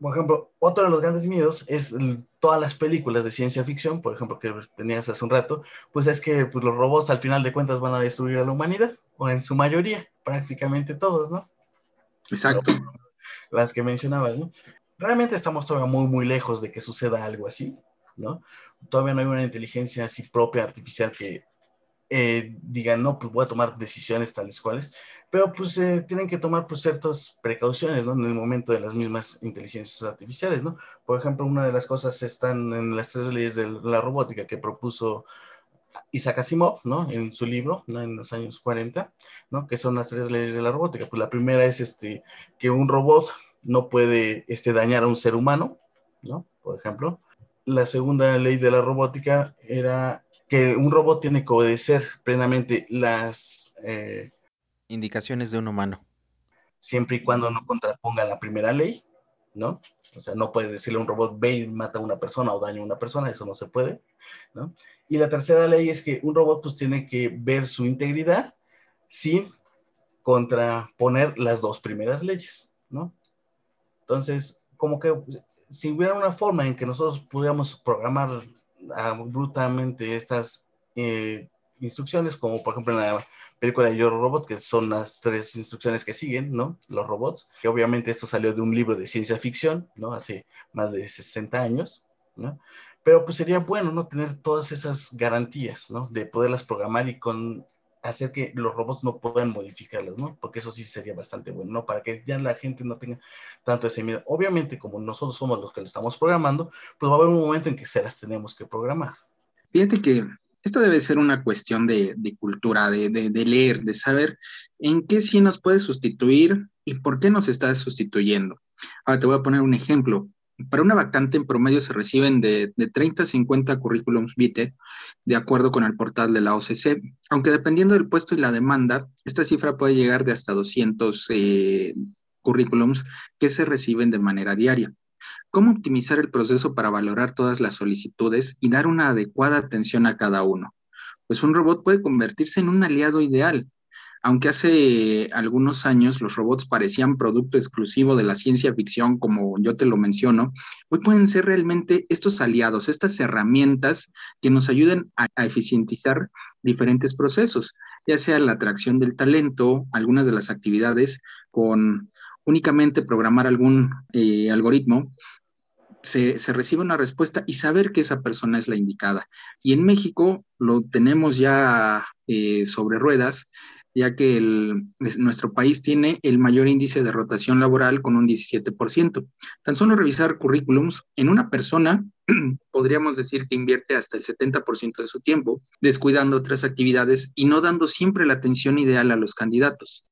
Por ejemplo, otro de los grandes miedos es todas las películas de ciencia ficción, por ejemplo, que tenías hace un rato, pues es que pues, los robots al final de cuentas van a destruir a la humanidad, o en su mayoría, prácticamente todos, ¿no? Exacto. Las que mencionabas, ¿no? Realmente estamos todavía muy, muy lejos de que suceda algo así, ¿no? Todavía no hay una inteligencia así propia artificial que eh, digan, no, pues voy a tomar decisiones tales cuales, pero pues eh, tienen que tomar pues ciertas precauciones, ¿no? En el momento de las mismas inteligencias artificiales, ¿no? Por ejemplo, una de las cosas están en las tres leyes de la robótica que propuso Isaac Asimov, ¿no? En su libro, ¿no? En los años 40, ¿no? Que son las tres leyes de la robótica. Pues la primera es este, que un robot no puede este, dañar a un ser humano, ¿no? Por ejemplo. La segunda ley de la robótica era que un robot tiene que obedecer plenamente las eh, indicaciones de un humano. Siempre y cuando no contraponga la primera ley, ¿no? O sea, no puede decirle a un robot, ve y mata a una persona o daña a una persona, eso no se puede, ¿no? Y la tercera ley es que un robot pues tiene que ver su integridad sin contraponer las dos primeras leyes, ¿no? Entonces, como que si hubiera una forma en que nosotros pudiéramos programar brutalmente estas eh, instrucciones, como por ejemplo en la película de Yo Robot, que son las tres instrucciones que siguen, ¿no? Los robots, que obviamente esto salió de un libro de ciencia ficción, ¿no? Hace más de 60 años, ¿no? Pero pues sería bueno, ¿no? Tener todas esas garantías, ¿no? De poderlas programar y con hacer que los robots no puedan modificarlas, ¿no? Porque eso sí sería bastante bueno, ¿no? Para que ya la gente no tenga tanto ese miedo. Obviamente, como nosotros somos los que lo estamos programando, pues va a haber un momento en que se las tenemos que programar. Fíjate que esto debe ser una cuestión de, cultura, de, de, leer, de saber en qué sí nos puede sustituir y por qué nos está sustituyendo. Ahora te voy a poner un ejemplo. Para una vacante en promedio se reciben de, 30 a 50 currículums vitae, de acuerdo con el portal de la OCC, aunque dependiendo del puesto y la demanda, esta cifra puede llegar de hasta 200 eh, currículums que se reciben de manera diaria. ¿Cómo optimizar el proceso para valorar todas las solicitudes y dar una adecuada atención a cada uno? Pues un robot puede convertirse en un aliado ideal, aunque hace algunos años los robots parecían producto exclusivo de la ciencia ficción, como yo te lo menciono, hoy pueden ser realmente estos aliados, estas herramientas que nos ayuden a, eficientizar diferentes procesos, ya sea la atracción del talento, algunas de las actividades con únicamente programar algún eh, algoritmo, se, recibe una respuesta y saber que esa persona es la indicada. Y en México lo tenemos ya eh, sobre ruedas ya que nuestro país tiene el mayor índice de rotación laboral con un 17%. Tan solo revisar currículums en una persona, podríamos decir que invierte hasta el 70% de su tiempo, descuidando otras actividades y no dando siempre la atención ideal a los candidatos.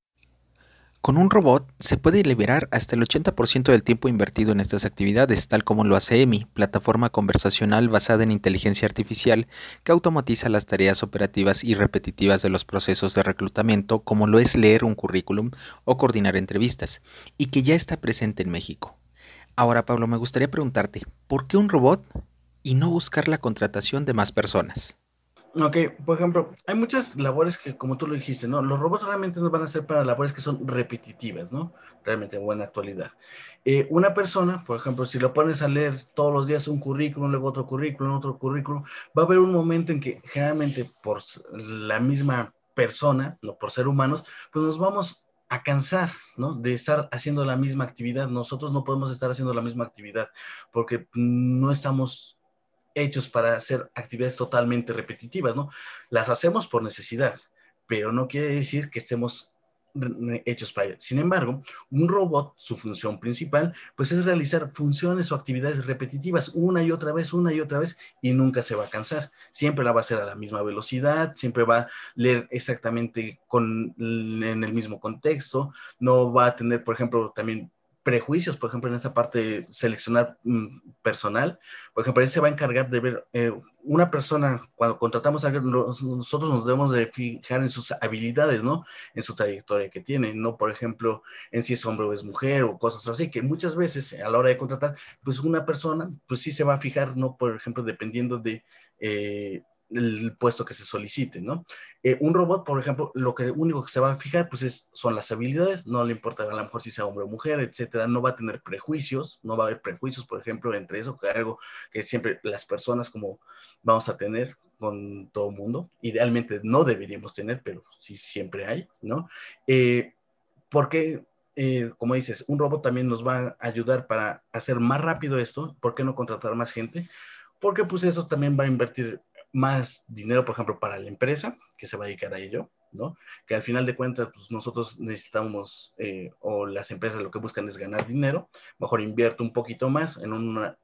Con un robot se puede liberar hasta el 80% del tiempo invertido en estas actividades, tal como lo hace EMI, plataforma conversacional basada en inteligencia artificial que automatiza las tareas operativas y repetitivas de los procesos de reclutamiento, como lo es leer un currículum o coordinar entrevistas, y que ya está presente en México. Ahora, Pablo, me gustaría preguntarte, ¿por qué un robot y no buscar la contratación de más personas? Ok, por ejemplo, hay muchas labores que, como tú lo dijiste, ¿no? Los robots realmente nos van a hacer para labores que son repetitivas, ¿no? Realmente en buena actualidad. Eh, una persona, por ejemplo, si lo pones a leer todos los días un currículum, luego otro currículum, otro currículum, va a haber un momento en que generalmente por la misma persona, no por ser humanos, pues nos vamos a cansar, ¿no? De estar haciendo la misma actividad. Nosotros no podemos estar haciendo la misma actividad porque no estamos hechos para hacer actividades totalmente repetitivas, ¿no? Las hacemos por necesidad, pero no quiere decir que estemos hechos para ello. Sin embargo, un robot, su función principal, pues es realizar funciones o actividades repetitivas una y otra vez, una y otra vez, y nunca se va a cansar. Siempre la va a hacer a la misma velocidad, siempre va a leer exactamente con, en el mismo contexto, no va a tener, por ejemplo, también prejuicios, por ejemplo, en esa parte de seleccionar mm, personal. Por ejemplo, él se va a encargar de ver eh, una persona, cuando contratamos a alguien, nosotros nos debemos de fijar en sus habilidades, ¿no? En su trayectoria que tiene, no, por ejemplo, en si es hombre o es mujer o cosas así, que muchas veces a la hora de contratar, pues una persona, pues sí se va a fijar, ¿no? Por ejemplo, dependiendo de... Eh, el puesto que se solicite, ¿no? Eh, un robot, por ejemplo, lo que único que se va a fijar, pues es, son las habilidades, no le importa a lo mejor si sea hombre o mujer, etcétera, no va a tener prejuicios, no va a haber prejuicios, por ejemplo, entre eso, que es algo que siempre las personas como vamos a tener con todo mundo, idealmente no deberíamos tener, pero sí siempre hay, ¿no? Eh, porque eh, como dices, un robot también nos va a ayudar para hacer más rápido esto. ¿Por qué no contratar más gente? porque pues eso también va a invertir más dinero, por ejemplo, para la empresa que se va a dedicar a ello, ¿no? Que al final de cuentas, pues nosotros necesitamos, eh, o las empresas lo que buscan es ganar dinero, mejor invierto un poquito más en,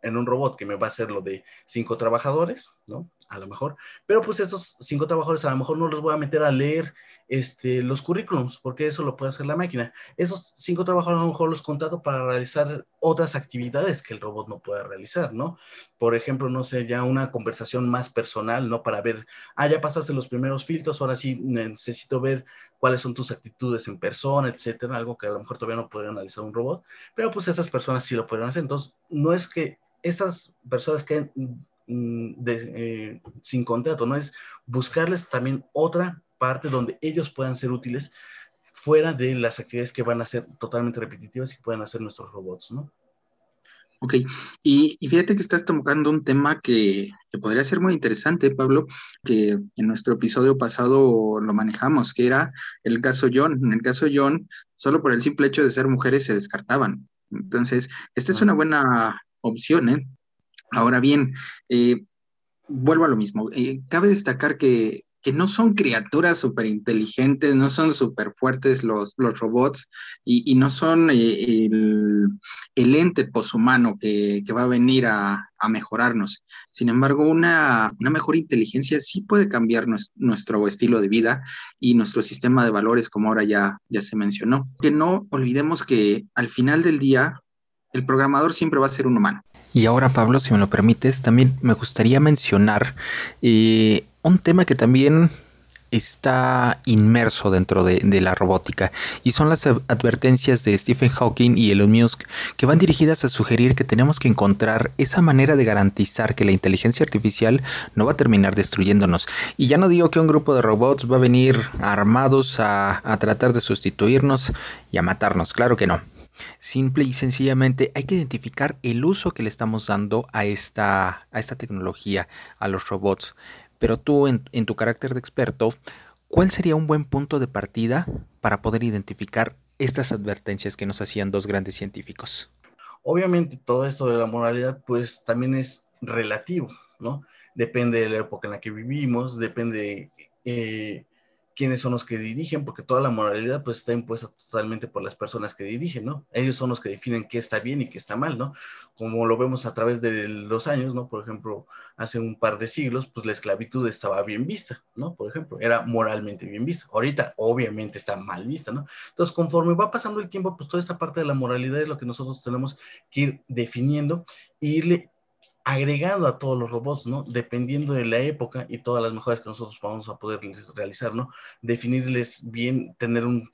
en un robot que me va a hacer lo de cinco trabajadores, ¿no? A lo mejor, pero pues estos cinco trabajadores a lo mejor no los voy a meter a leer este, los currículums, porque eso lo puede hacer la máquina. Esos cinco trabajadores a lo mejor los contrato para realizar otras actividades que el robot no pueda realizar, ¿no? Por ejemplo, no sé, ya una conversación más personal, ¿no? Para ver, ah, ya pasaste los primeros filtros, ahora sí necesito ver cuáles son tus actitudes en persona, etcétera, algo que a lo mejor todavía no podría analizar un robot, pero pues esas personas sí lo pueden hacer. Entonces, no es que estas personas queden mm, eh, sin contrato, no es buscarles también otra parte donde ellos puedan ser útiles fuera de las actividades que van a ser totalmente repetitivas y puedan hacer nuestros robots, ¿no? Ok, y, fíjate que estás tocando un tema que, que, podría ser muy interesante, Pablo, que en nuestro episodio pasado lo manejamos, que era el caso John. En el caso John, solo por el simple hecho de ser mujeres se descartaban. Entonces, esta es una buena opción, ¿eh? Ahora bien, eh, vuelvo a lo mismo. Eh, cabe destacar que que no son criaturas súper inteligentes, no son súper fuertes los, los robots y, no son eh, el, ente poshumano que, que va a venir a, mejorarnos. Sin embargo, una, mejor inteligencia sí puede cambiar nuestro, estilo de vida y nuestro sistema de valores, como ahora ya, ya se mencionó. Que no olvidemos que al final del día, el programador siempre va a ser un humano. Y ahora, Pablo, si me lo permites, también me gustaría mencionar eh, un tema que también está inmerso dentro de, la robótica y son las advertencias de Stephen Hawking y Elon Musk que van dirigidas a sugerir que tenemos que encontrar esa manera de garantizar que la inteligencia artificial no va a terminar destruyéndonos. Y ya no digo que un grupo de robots va a venir armados a, a tratar de sustituirnos y a matarnos, claro que no. Simple y sencillamente hay que identificar el uso que le estamos dando a esta, a esta tecnología, a los robots. Pero tú, en, tu carácter de experto, ¿cuál sería un buen punto de partida para poder identificar estas advertencias que nos hacían dos grandes científicos? Obviamente todo esto de la moralidad pues también es relativo, ¿no? Depende de la época en la que vivimos, depende eh, quiénes son los que dirigen, porque toda la moralidad pues está impuesta totalmente por las personas que dirigen, ¿no? Ellos son los que definen qué está bien y qué está mal, ¿no? Como lo vemos a través de los años, ¿no? Por ejemplo, hace un par de siglos, pues la esclavitud estaba bien vista, ¿no? Por ejemplo, era moralmente bien vista. Ahorita, obviamente, está mal vista, ¿no? Entonces, conforme va pasando el tiempo, pues toda esta parte de la moralidad es lo que nosotros tenemos que ir definiendo e irle agregando a todos los robots, ¿no? Dependiendo de la época y todas las mejoras que nosotros vamos a poder realizar, ¿no? Definirles bien, tener un,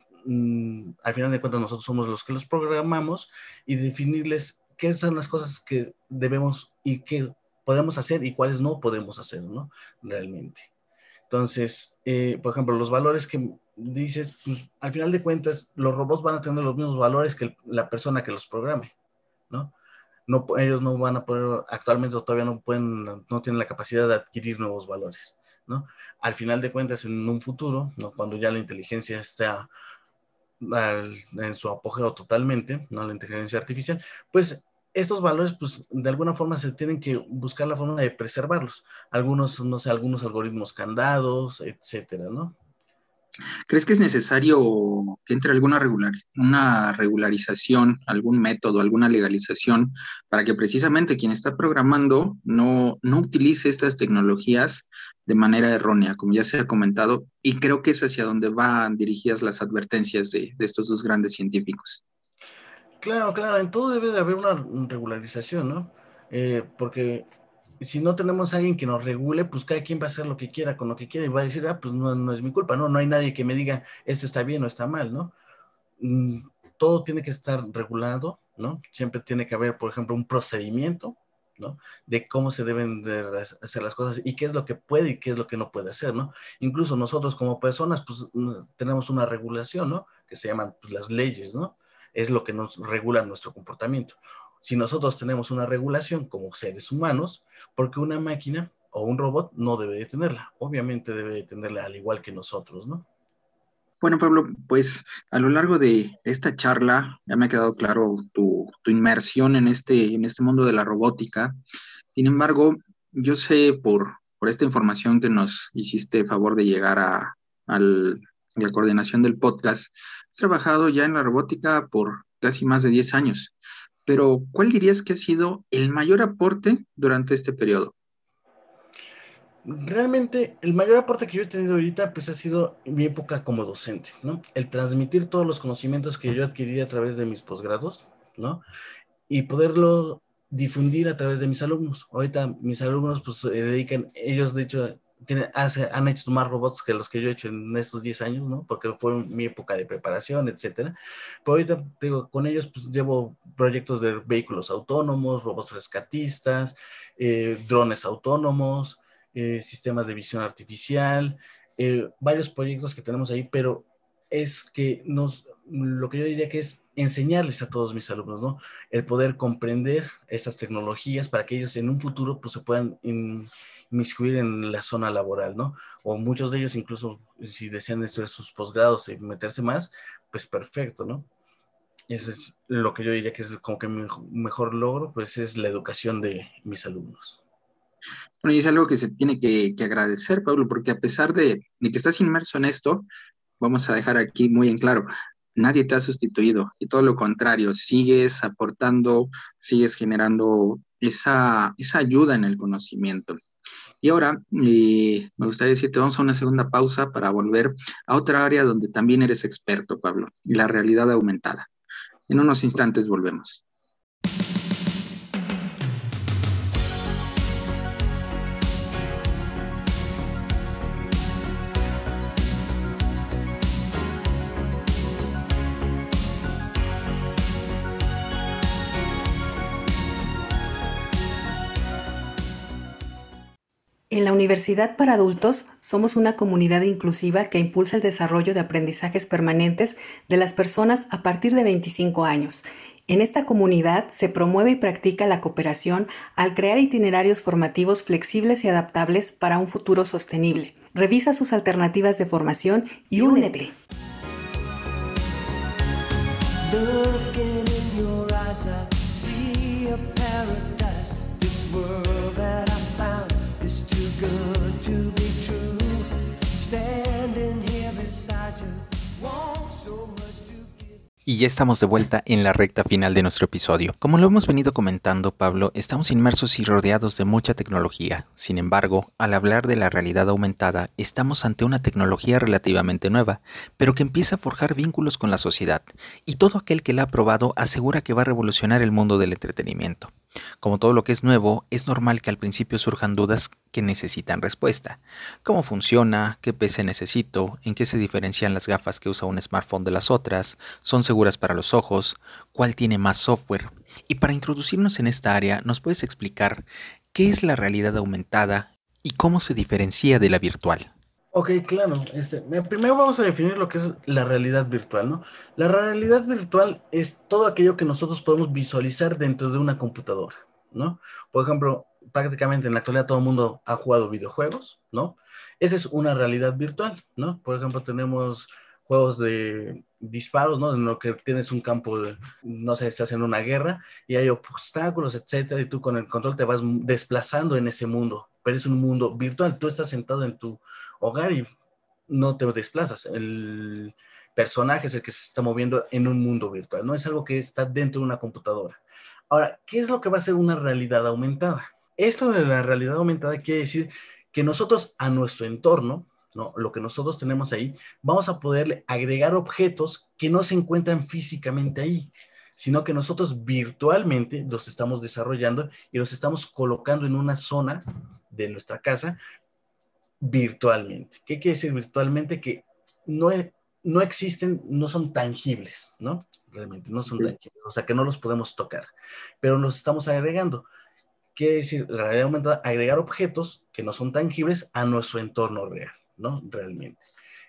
al final de cuentas nosotros somos los que los programamos y definirles qué son las cosas que debemos y qué podemos hacer y cuáles no podemos hacer, ¿no? Realmente. Entonces, eh, por ejemplo, los valores que dices, pues al final de cuentas, los robots van a tener los mismos valores que la persona que los programe, ¿no? No, ellos no van a poder, actualmente todavía no pueden, no tienen la capacidad de adquirir nuevos valores, ¿no? Al final de cuentas, en un futuro, ¿no? Cuando ya la inteligencia está en su apogeo totalmente, ¿no? La inteligencia artificial, pues estos valores, pues de alguna forma se tienen que buscar la forma de preservarlos. Algunos, no sé, algunos algoritmos candados, etcétera, ¿no? ¿Crees que es necesario que entre alguna regular, una regularización, algún método, alguna legalización para que precisamente quien está programando no, no utilice estas tecnologías de manera errónea, como ya se ha comentado? Y creo que es hacia donde van dirigidas las advertencias de, estos dos grandes científicos. Claro, claro, en todo debe de haber una regularización, ¿no? Eh, porque si no tenemos a alguien que nos regule, pues cada quien va a hacer lo que quiera con lo que quiera y va a decir, ah, pues no, no es mi culpa, no, no hay nadie que me diga esto está bien o está mal, ¿no? Mm, todo tiene que estar regulado, ¿no? Siempre tiene que haber, por ejemplo, un procedimiento, ¿no? De cómo se deben de hacer las cosas y qué es lo que puede y qué es lo que no puede hacer, ¿no? Incluso nosotros como personas, pues mm, tenemos una regulación, ¿no? Que se llaman pues, las leyes, ¿no? Es lo que nos regula nuestro comportamiento si nosotros tenemos una regulación como seres humanos, porque una máquina o un robot no debe de tenerla. Obviamente debe de tenerla al igual que nosotros, ¿no? Bueno, Pablo, pues a lo largo de esta charla ya me ha quedado claro tu, inmersión en este, en este mundo de la robótica. Sin embargo, yo sé por, por esta información que nos hiciste favor de llegar a, la coordinación del podcast, has trabajado ya en la robótica por casi más de 10 años, pero ¿cuál dirías que ha sido el mayor aporte durante este periodo? Realmente el mayor aporte que yo he tenido ahorita pues ha sido mi época como docente, ¿no? El transmitir todos los conocimientos que yo adquirí a través de mis posgrados, ¿no? Y poderlo difundir a través de mis alumnos. Ahorita mis alumnos pues se dedican, ellos de hecho tienen, han hecho más robots que los que yo he hecho en estos 10 años, ¿no? Porque fue mi época de preparación, etcétera. Pero ahorita, digo, con ellos pues llevo proyectos de vehículos autónomos, robots rescatistas, eh, drones autónomos, eh, sistemas de visión artificial, eh, varios proyectos que tenemos ahí, pero es que nos, lo que yo diría que es enseñarles a todos mis alumnos, ¿no? El poder comprender estas tecnologías para que ellos en un futuro pues se puedan inmiscuir en la zona laboral, ¿no? O muchos de ellos incluso si desean estudiar sus posgrados y meterse más, pues perfecto, ¿no? Eso es lo que yo diría que es como que mi mejor logro, pues es la educación de mis alumnos. Bueno, y es algo que se tiene que, agradecer, Pablo, porque a pesar de, que estás inmerso en esto, vamos a dejar aquí muy en claro, nadie te ha sustituido y todo lo contrario, sigues aportando, sigues generando esa, esa ayuda en el conocimiento. Y ahora eh, me gustaría decirte, vamos a una segunda pausa para volver a otra área donde también eres experto, Pablo, la realidad aumentada. En unos instantes volvemos. En la Universidad para Adultos somos una comunidad inclusiva que impulsa el desarrollo de aprendizajes permanentes de las personas a partir de 25 años. En esta comunidad se promueve y practica la cooperación al crear itinerarios formativos flexibles y adaptables para un futuro sostenible. Revisa sus alternativas de formación y únete. Y ya estamos de vuelta en la recta final de nuestro episodio. Como lo hemos venido comentando, Pablo, estamos inmersos y rodeados de mucha tecnología. Sin embargo, al hablar de la realidad aumentada, estamos ante una tecnología relativamente nueva, pero que empieza a forjar vínculos con la sociedad. Y todo aquel que la ha probado asegura que va a revolucionar el mundo del entretenimiento. Como todo lo que es nuevo, es normal que al principio surjan dudas que necesitan respuesta. ¿Cómo funciona? ¿Qué PC necesito? ¿En qué se diferencian las gafas que usa un smartphone de las otras? ¿Son seguras para los ojos? ¿Cuál tiene más software? Y para introducirnos en esta área, ¿nos puedes explicar qué es la realidad aumentada y cómo se diferencia de la virtual? Ok, claro. Este, primero vamos a definir lo que es la realidad virtual, ¿no? La realidad virtual es todo aquello que nosotros podemos visualizar dentro de una computadora, ¿no? Por ejemplo, prácticamente en la actualidad todo el mundo ha jugado videojuegos, ¿no? Esa es una realidad virtual, ¿no? Por ejemplo, tenemos juegos de disparos, ¿no? En lo que tienes un campo, de, no sé, estás en una guerra y hay obstáculos, etcétera, y tú con el control te vas desplazando en ese mundo, pero es un mundo virtual, tú estás sentado en tu hogar y no te desplazas. El personaje es el que se está moviendo en un mundo virtual, no es algo que está dentro de una computadora. Ahora, ¿qué es lo que va a ser una realidad aumentada? Esto de la realidad aumentada quiere decir que nosotros a nuestro entorno, ¿no? lo que nosotros tenemos ahí, vamos a poderle agregar objetos que no se encuentran físicamente ahí, sino que nosotros virtualmente los estamos desarrollando y los estamos colocando en una zona de nuestra casa virtualmente. ¿Qué quiere decir virtualmente? Que no, no existen, no son tangibles, ¿no? Realmente, no son tangibles, o sea que no los podemos tocar, pero los estamos agregando. Quiere decir, la realidad aumentada, agregar objetos que no son tangibles a nuestro entorno real, ¿no? Realmente.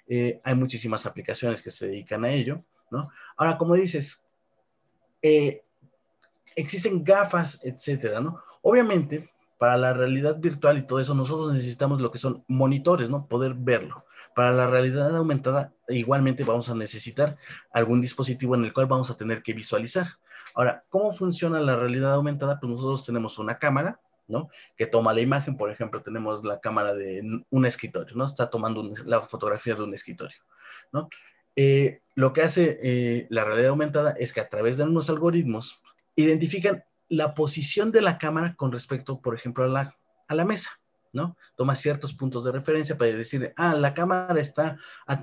Eh, hay muchísimas aplicaciones que se dedican a ello, ¿no? Ahora, como dices, eh, existen gafas, etcétera, ¿no? Obviamente, para la realidad virtual y todo eso, nosotros necesitamos lo que son monitores, ¿no? Poder verlo. Para la realidad aumentada, igualmente vamos a necesitar algún dispositivo en el cual vamos a tener que visualizar. Ahora, ¿cómo funciona la realidad aumentada? Pues nosotros tenemos una cámara, ¿no? Que toma la imagen, por ejemplo, tenemos la cámara de un escritorio, ¿no? Está tomando la fotografía de un escritorio, ¿no? Eh, lo que hace eh, la realidad aumentada es que a través de unos algoritmos identifican la posición de la cámara con respecto, por ejemplo, a la, a la mesa, ¿no? Toma ciertos puntos de referencia para decir, ah, la cámara está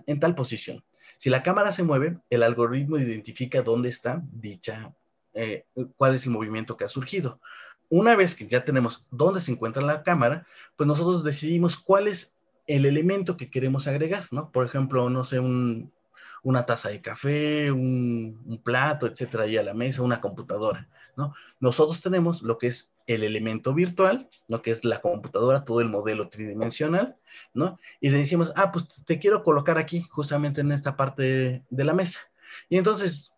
en tal posición. Si la cámara se mueve, el algoritmo identifica dónde está dicha, eh, cuál es el movimiento que ha surgido. Una vez que ya tenemos dónde se encuentra la cámara, pues nosotros decidimos cuál es el elemento que queremos agregar, ¿no? Por ejemplo, no sé, un, una taza de café, un, plato, etcétera, ahí a la mesa, una computadora, ¿no? Nosotros tenemos lo que es el elemento virtual, lo que es la computadora, todo el modelo tridimensional, ¿no? Y le decimos, ah, pues te quiero colocar aquí, justamente en esta parte de, la mesa. Y entonces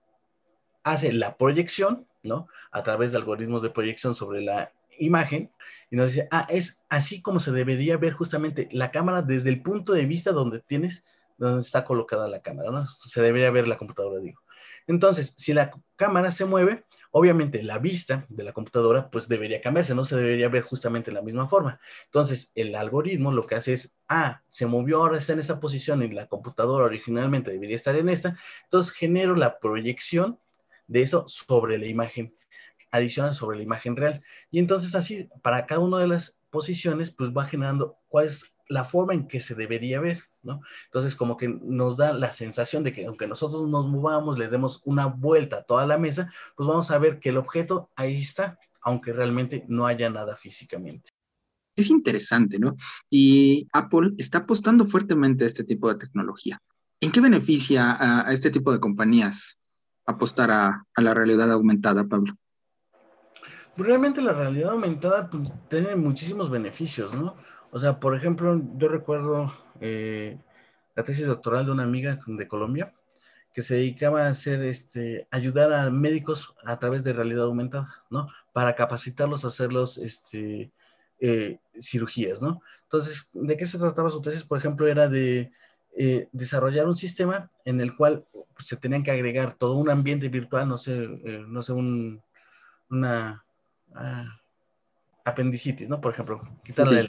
hace la proyección, ¿no? A través de algoritmos de proyección sobre la imagen y nos dice, ah, es así como se debería ver justamente la cámara desde el punto de vista donde tienes donde está colocada la cámara, ¿no? Se debería ver la computadora, digo. Entonces, si la cámara se mueve, obviamente la vista de la computadora pues debería cambiarse, no se debería ver justamente en la misma forma. Entonces, el algoritmo lo que hace es, ah, se movió, ahora está en esa posición y la computadora originalmente debería estar en esta, entonces genero la proyección de eso sobre la imagen, adicional sobre la imagen real. Y entonces así, para cada una de las posiciones, pues va generando cuál es la forma en que se debería ver. ¿No? Entonces, como que nos da la sensación de que aunque nosotros nos movamos, le demos una vuelta a toda la mesa, pues vamos a ver que el objeto ahí está, aunque realmente no haya nada físicamente. Es interesante, ¿no? Y Apple está apostando fuertemente a este tipo de tecnología. ¿En qué beneficia a, este tipo de compañías apostar a, la realidad aumentada, Pablo? Pues realmente la realidad aumentada pues, tiene muchísimos beneficios, ¿no? O sea, por ejemplo, yo recuerdo eh, la tesis doctoral de una amiga de Colombia que se dedicaba a hacer, este, ayudar a médicos a través de realidad aumentada, ¿no? Para capacitarlos a hacer los, este, eh, cirugías, ¿no? Entonces, ¿de qué se trataba su tesis? Por ejemplo, era de eh, desarrollar un sistema en el cual se tenían que agregar todo un ambiente virtual, no sé, no sé, un, una ah, apendicitis, ¿no? Por ejemplo, quitarle el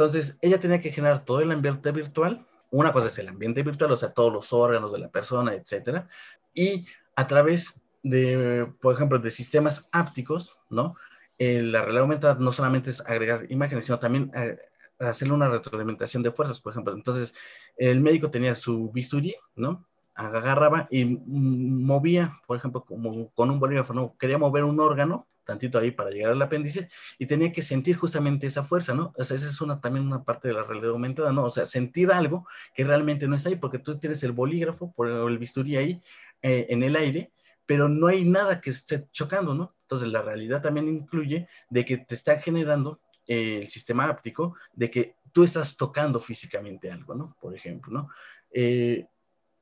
entonces, ella tenía que generar todo el ambiente virtual. Una cosa es el ambiente virtual, o sea, todos los órganos de la persona, etcétera. Y a través de, por ejemplo, de sistemas ápticos, ¿no? Eh, la realidad aumentada no solamente es agregar imágenes, sino también eh, hacerle una retroalimentación de fuerzas, por ejemplo. Entonces, el médico tenía su bisturí, ¿no? Agarraba y movía, por ejemplo, como con un bolígrafo, ¿no? Quería mover un órgano, tantito ahí para llegar al apéndice y tenía que sentir justamente esa fuerza, ¿no? O sea, esa es una, también una parte de la realidad aumentada, ¿no? O sea, sentir algo que realmente no está ahí porque tú tienes el bolígrafo por el bisturí ahí eh, en el aire, pero no hay nada que esté chocando, ¿no? Entonces la realidad también incluye de que te está generando eh, el sistema áptico, de que tú estás tocando físicamente algo, ¿no? Por ejemplo, ¿no? Eh,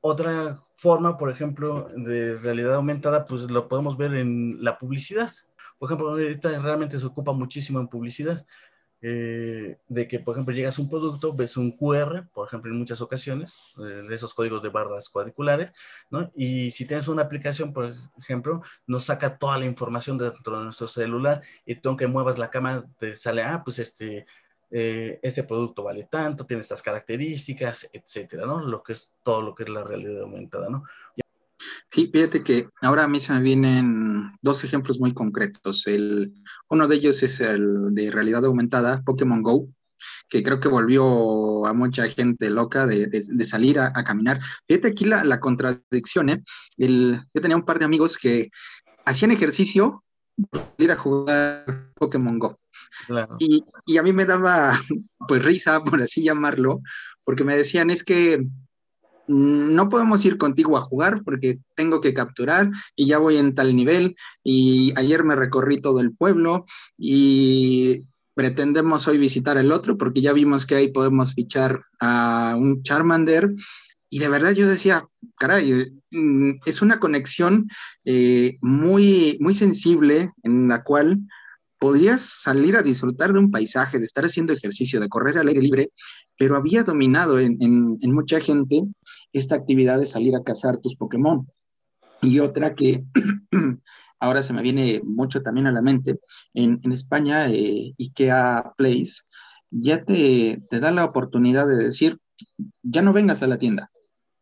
otra forma, por ejemplo, de realidad aumentada, pues lo podemos ver en la publicidad. Por ejemplo, ahorita realmente se ocupa muchísimo en publicidad. Eh, de que, por ejemplo, llegas a un producto, ves un QR, por ejemplo, en muchas ocasiones, eh, de esos códigos de barras cuadriculares, ¿no? Y si tienes una aplicación, por ejemplo, nos saca toda la información dentro de nuestro celular y tú aunque muevas la cámara, te sale, ah, pues este, eh, este producto vale tanto, tiene estas características, etcétera, ¿no? Lo que es todo lo que es la realidad aumentada, ¿no? Sí, fíjate que ahora a mí se me vienen dos ejemplos muy concretos. El, uno de ellos es el de realidad aumentada, Pokémon Go, que creo que volvió a mucha gente loca de, salir a, caminar. Fíjate aquí la, contradicción, ¿eh? El, yo tenía un par de amigos que hacían ejercicio para ir a jugar Pokémon Go. Y, y, a mí me daba pues risa, por así llamarlo, porque me decían, es que no podemos ir contigo a jugar porque tengo que capturar y ya voy en tal nivel. Y ayer me recorrí todo el pueblo y pretendemos hoy visitar el otro porque ya vimos que ahí podemos fichar a un Charmander. Y de verdad yo decía, caray, mm, es una conexión eh, muy, muy sensible en la cual podrías salir a disfrutar de un paisaje, de estar haciendo ejercicio, de correr al aire libre, pero había dominado en, mucha gente esta actividad de salir a cazar tus Pokémon. Y otra que ahora se me viene mucho también a la mente, en, España, eh, IKEA Place ya te, te da la oportunidad de decir, ya no vengas a la tienda,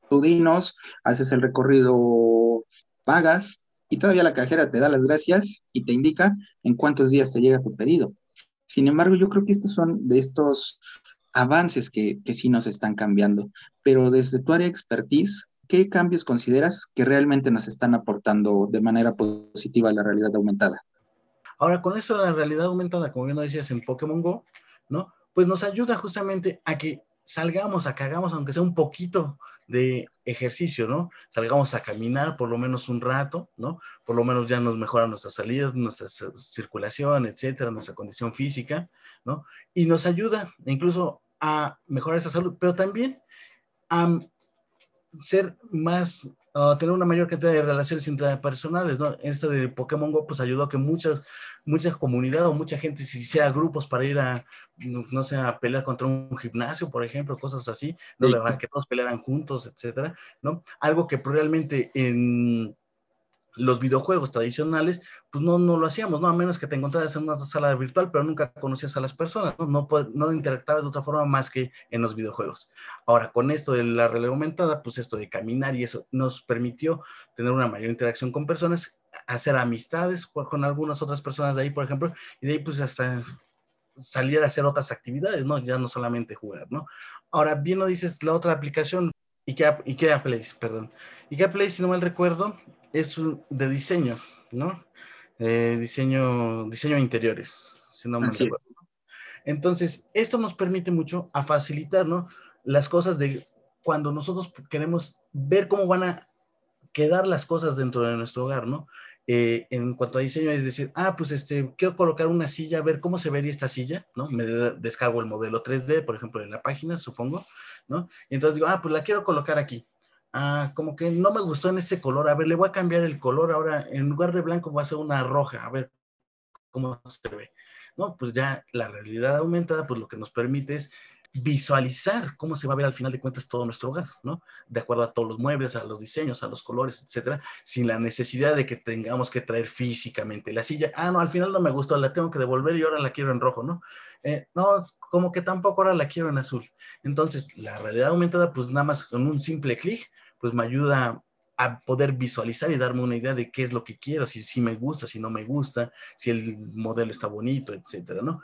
tú dinos, haces el recorrido, pagas y todavía la cajera te da las gracias y te indica en cuántos días te llega tu pedido. Sin embargo, yo creo que estos son de estos avances que, que sí nos están cambiando, pero desde tu área de expertise, ¿qué cambios consideras que realmente nos están aportando de manera positiva a la realidad aumentada? Ahora, con eso la realidad aumentada, como bien lo decías en Pokémon Go, ¿no? Pues nos ayuda justamente a que salgamos, a que hagamos, aunque sea un poquito de ejercicio, ¿no? Salgamos a caminar por lo menos un rato, ¿no? Por lo menos ya nos mejora nuestra salida, nuestra circulación, etcétera, nuestra condición física, ¿no? Y nos ayuda incluso a mejorar esa salud, pero también a ser más, tener una mayor cantidad de relaciones interpersonales, ¿no? Esto de Pokémon Go, pues ayudó a que muchas, muchas comunidades o mucha gente se hiciera grupos para ir a, no sé, a pelear contra un gimnasio, por ejemplo, cosas así, ¿no? que todos pelearan juntos, etcétera, ¿no? Algo que realmente en los videojuegos tradicionales, pues no, no lo hacíamos, ¿no? A menos que te encontraras en una sala virtual, pero nunca conocías a las personas, ¿no? No, no interactabas de otra forma más que en los videojuegos. Ahora, con esto de la realidad aumentada, pues esto de caminar y eso nos permitió tener una mayor interacción con personas, hacer amistades con algunas otras personas de ahí, por ejemplo, y de ahí pues hasta salir a hacer otras actividades, ¿no? Ya no solamente jugar, ¿no? Ahora, bien lo dices, la otra aplicación, IKEA, IKEA Place, perdón. IKEA Place, si no mal recuerdo, es de diseño, ¿no? Eh, diseño, diseño de interiores, si no me recuerdo. Entonces, esto nos permite mucho a facilitar, ¿no? Las cosas de cuando nosotros queremos ver cómo van a quedar las cosas dentro de nuestro hogar, ¿no? Eh, en cuanto a diseño, es decir, ah, pues este, quiero colocar una silla, a ver cómo se vería esta silla, ¿no? Me descargo el modelo 3D, por ejemplo, en la página, supongo, ¿no? Y entonces digo, ah, pues la quiero colocar aquí ah, como que no me gustó en este color, a ver, le voy a cambiar el color ahora, en lugar de blanco va a ser una roja, a ver cómo se ve. No, pues ya la realidad aumentada, pues lo que nos permite es visualizar cómo se va a ver al final de cuentas todo nuestro hogar, ¿no? De acuerdo a todos los muebles, a los diseños, a los colores, etcétera, sin la necesidad de que tengamos que traer físicamente la silla. Ah, no, al final no me gustó, la tengo que devolver y ahora la quiero en rojo, ¿no? Eh, no, como que tampoco ahora la quiero en azul. Entonces, la realidad aumentada, pues nada más con un simple clic, pues me ayuda a poder visualizar y darme una idea de qué es lo que quiero, si, si me gusta, si no me gusta, si el modelo está bonito, etcétera, ¿no?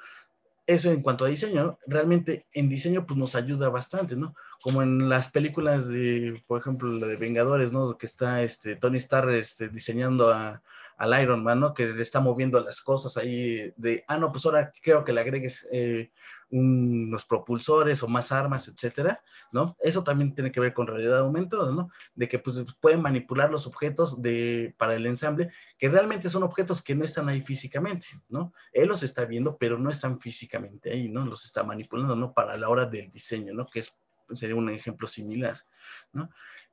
Eso en cuanto a diseño, realmente en diseño pues nos ayuda bastante, ¿no? Como en las películas de, por ejemplo, la de Vengadores, ¿no? Que está este, Tony Stark este, diseñando a, al Iron Man, ¿no? Que le está moviendo las cosas ahí de, ah, no, pues ahora creo que le agregues eh, unos propulsores o más armas, etcétera, ¿no? Eso también tiene que ver con realidad aumentada, ¿no? De que pues pueden manipular los objetos de, para el ensamble, que realmente son objetos que no están ahí físicamente, ¿no? Él los está viendo, pero no están físicamente ahí, ¿no? Los está manipulando, ¿no? Para la hora del diseño, ¿no? Que es, sería un ejemplo similar, ¿no?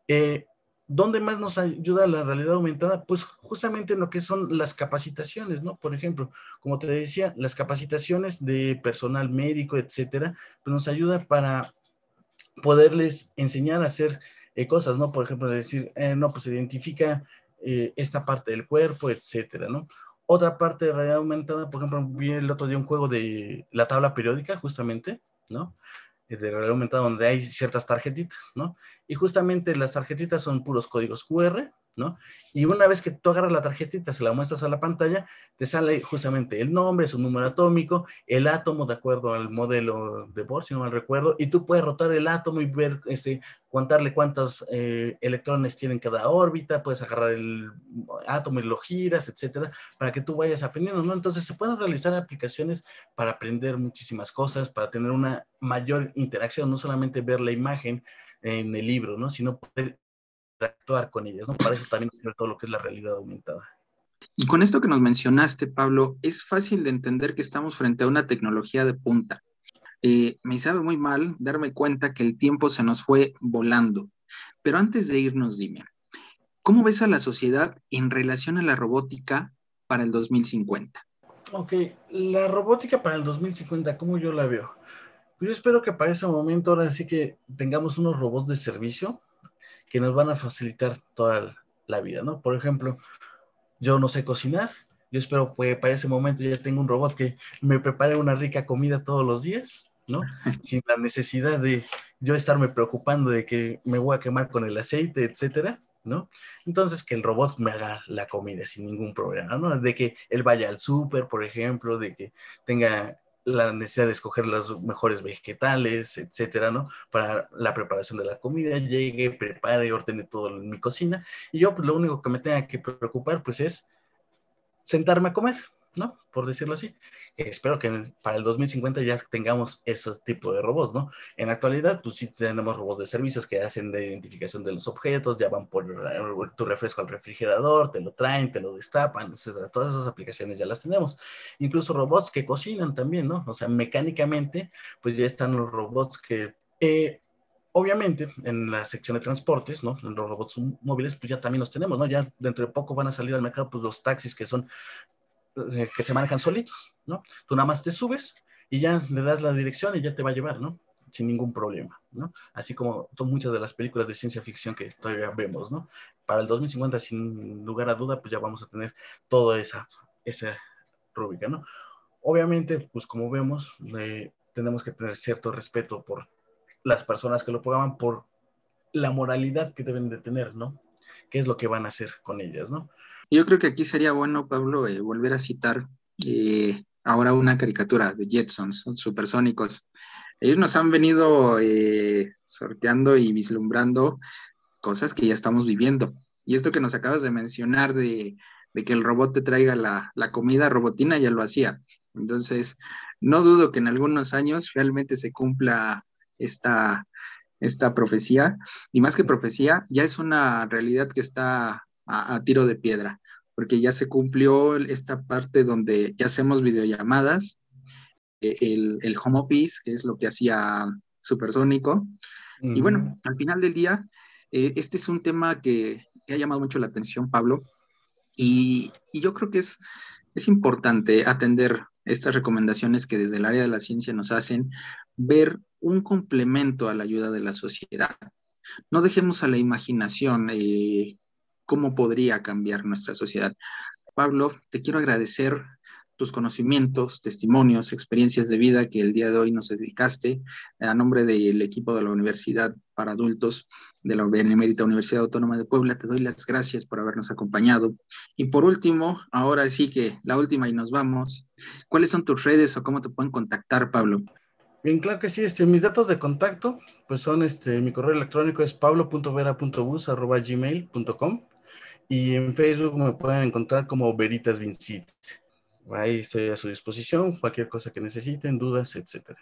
Eh, ¿Dónde más nos ayuda la realidad aumentada? Pues justamente en lo que son las capacitaciones, ¿no? Por ejemplo, como te decía, las capacitaciones de personal médico, etcétera, pues nos ayuda para poderles enseñar a hacer eh, cosas, ¿no? Por ejemplo, decir, eh, no, pues identifica eh, esta parte del cuerpo, etcétera, ¿no? Otra parte de realidad aumentada, por ejemplo, vi el otro día un juego de la tabla periódica, justamente, ¿no? De realidad aumentada donde hay ciertas tarjetitas, ¿no? Y justamente las tarjetitas son puros códigos QR, Y una vez que tú agarras la tarjetita, se la muestras a la pantalla, te sale justamente el nombre, su número atómico, el átomo de acuerdo al modelo de Bohr, si no mal recuerdo, y tú puedes rotar el átomo y ver, este, contarle cuántos eh, electrones tienen cada órbita, puedes agarrar el átomo y lo giras, etcétera, para que tú vayas aprendiendo, ¿no? Entonces se pueden realizar aplicaciones para aprender muchísimas cosas, para tener una mayor interacción, no solamente ver la imagen en el libro, ¿no? Sino poder actuar con ellas, ¿no? Para eso también sirve todo lo que es la realidad aumentada. Y con esto que nos mencionaste, Pablo, es fácil de entender que estamos frente a una tecnología de punta. Eh, me sabe muy mal darme cuenta que el tiempo se nos fue volando. Pero antes de irnos, dime, ¿cómo ves a la sociedad en relación a la robótica para el 2050? Ok, la robótica para el 2050, ¿cómo yo la veo? Pues yo espero que para ese momento ahora sí que tengamos unos robots de servicio que nos van a facilitar toda la vida, ¿no? Por ejemplo, yo no sé cocinar, yo espero que para ese momento ya tenga un robot que me prepare una rica comida todos los días, ¿no? Sin la necesidad de yo estarme preocupando de que me voy a quemar con el aceite, etcétera, ¿no? Entonces, que el robot me haga la comida sin ningún problema, ¿no? De que él vaya al súper, por ejemplo, de que tenga la necesidad de escoger los mejores vegetales, etcétera, ¿no? Para la preparación de la comida, llegue, prepare, ordene todo en mi cocina. Y yo, pues lo único que me tenga que preocupar, pues es sentarme a comer, ¿no? Por decirlo así. Espero que para el 2050 ya tengamos ese tipo de robots, ¿no? En la actualidad, pues sí tenemos robots de servicios que hacen de identificación de los objetos, ya van por tu refresco al refrigerador, te lo traen, te lo destapan, etcétera. Todas esas aplicaciones ya las tenemos. Incluso robots que cocinan también, ¿no? O sea, mecánicamente, pues ya están los robots que... Eh, obviamente, en la sección de transportes, ¿no? Los robots móviles, pues ya también los tenemos, ¿no? Ya dentro de poco van a salir al mercado, pues los taxis que son, eh, que se manejan solitos, ¿no? Tú nada más te subes y ya le das la dirección y ya te va a llevar, ¿no? Sin ningún problema, ¿no? Así como muchas de las películas de ciencia ficción que todavía vemos, ¿no? Para el 2050, sin lugar a duda, pues ya vamos a tener toda esa, esa rúbrica, ¿no? Obviamente, pues como vemos, eh, tenemos que tener cierto respeto por las personas que lo programan por la moralidad que deben de tener, ¿no? ¿Qué es lo que van a hacer con ellas, ¿no? Yo creo que aquí sería bueno, Pablo, eh, volver a citar eh, ahora una caricatura de Jetsons, supersónicos. Ellos nos han venido eh, sorteando y vislumbrando cosas que ya estamos viviendo. Y esto que nos acabas de mencionar de, que el robot te traiga la, la comida, Robotina ya lo hacía. Entonces, no dudo que en algunos años realmente se cumpla esta, esta profecía, y más que profecía, ya es una realidad que está a, tiro de piedra, porque ya se cumplió esta parte donde ya hacemos videollamadas, e, el, el home office, que es lo que hacía Supersónico, y bueno, al final del día, eh, este es un tema que, que, ha llamado mucho la atención, Pablo, y, y yo creo que es, es importante atender estas recomendaciones que desde el área de la ciencia nos hacen, ver un complemento a la ayuda de la sociedad. No dejemos a la imaginación eh, cómo podría cambiar nuestra sociedad. Pablo, te quiero agradecer tus conocimientos, testimonios, experiencias de vida que el día de hoy nos dedicaste. A nombre del equipo de la Universidad para Adultos de la Benemérita Universidad Autónoma de Puebla, te doy las gracias por habernos acompañado. Y por último, ahora sí que la última y nos vamos. ¿Cuáles son tus redes o cómo te pueden contactar, Pablo? Bien, claro que sí. Este, mis datos de contacto, pues son, este, mi correo electrónico es pablo.vera.bus.gmail.com y en Facebook me pueden encontrar como Veritas Vincit. Ahí estoy a su disposición, cualquier cosa que necesiten, dudas, etcétera.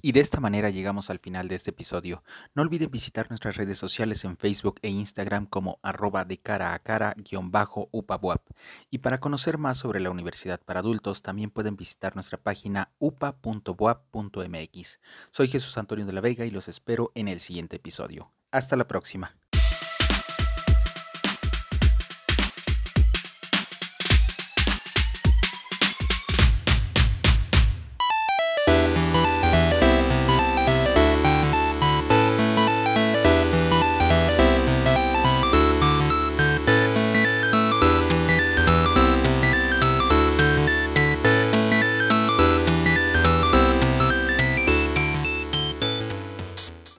Y de esta manera llegamos al final de este episodio. No olviden visitar nuestras redes sociales en Facebook e Instagram como arroba de cara a cara guion bajo upabuap. Y para conocer más sobre la Universidad para Adultos también pueden visitar nuestra página upa.boap.mx. Soy Jesús Antonio de la Vega y los espero en el siguiente episodio. Hasta la próxima.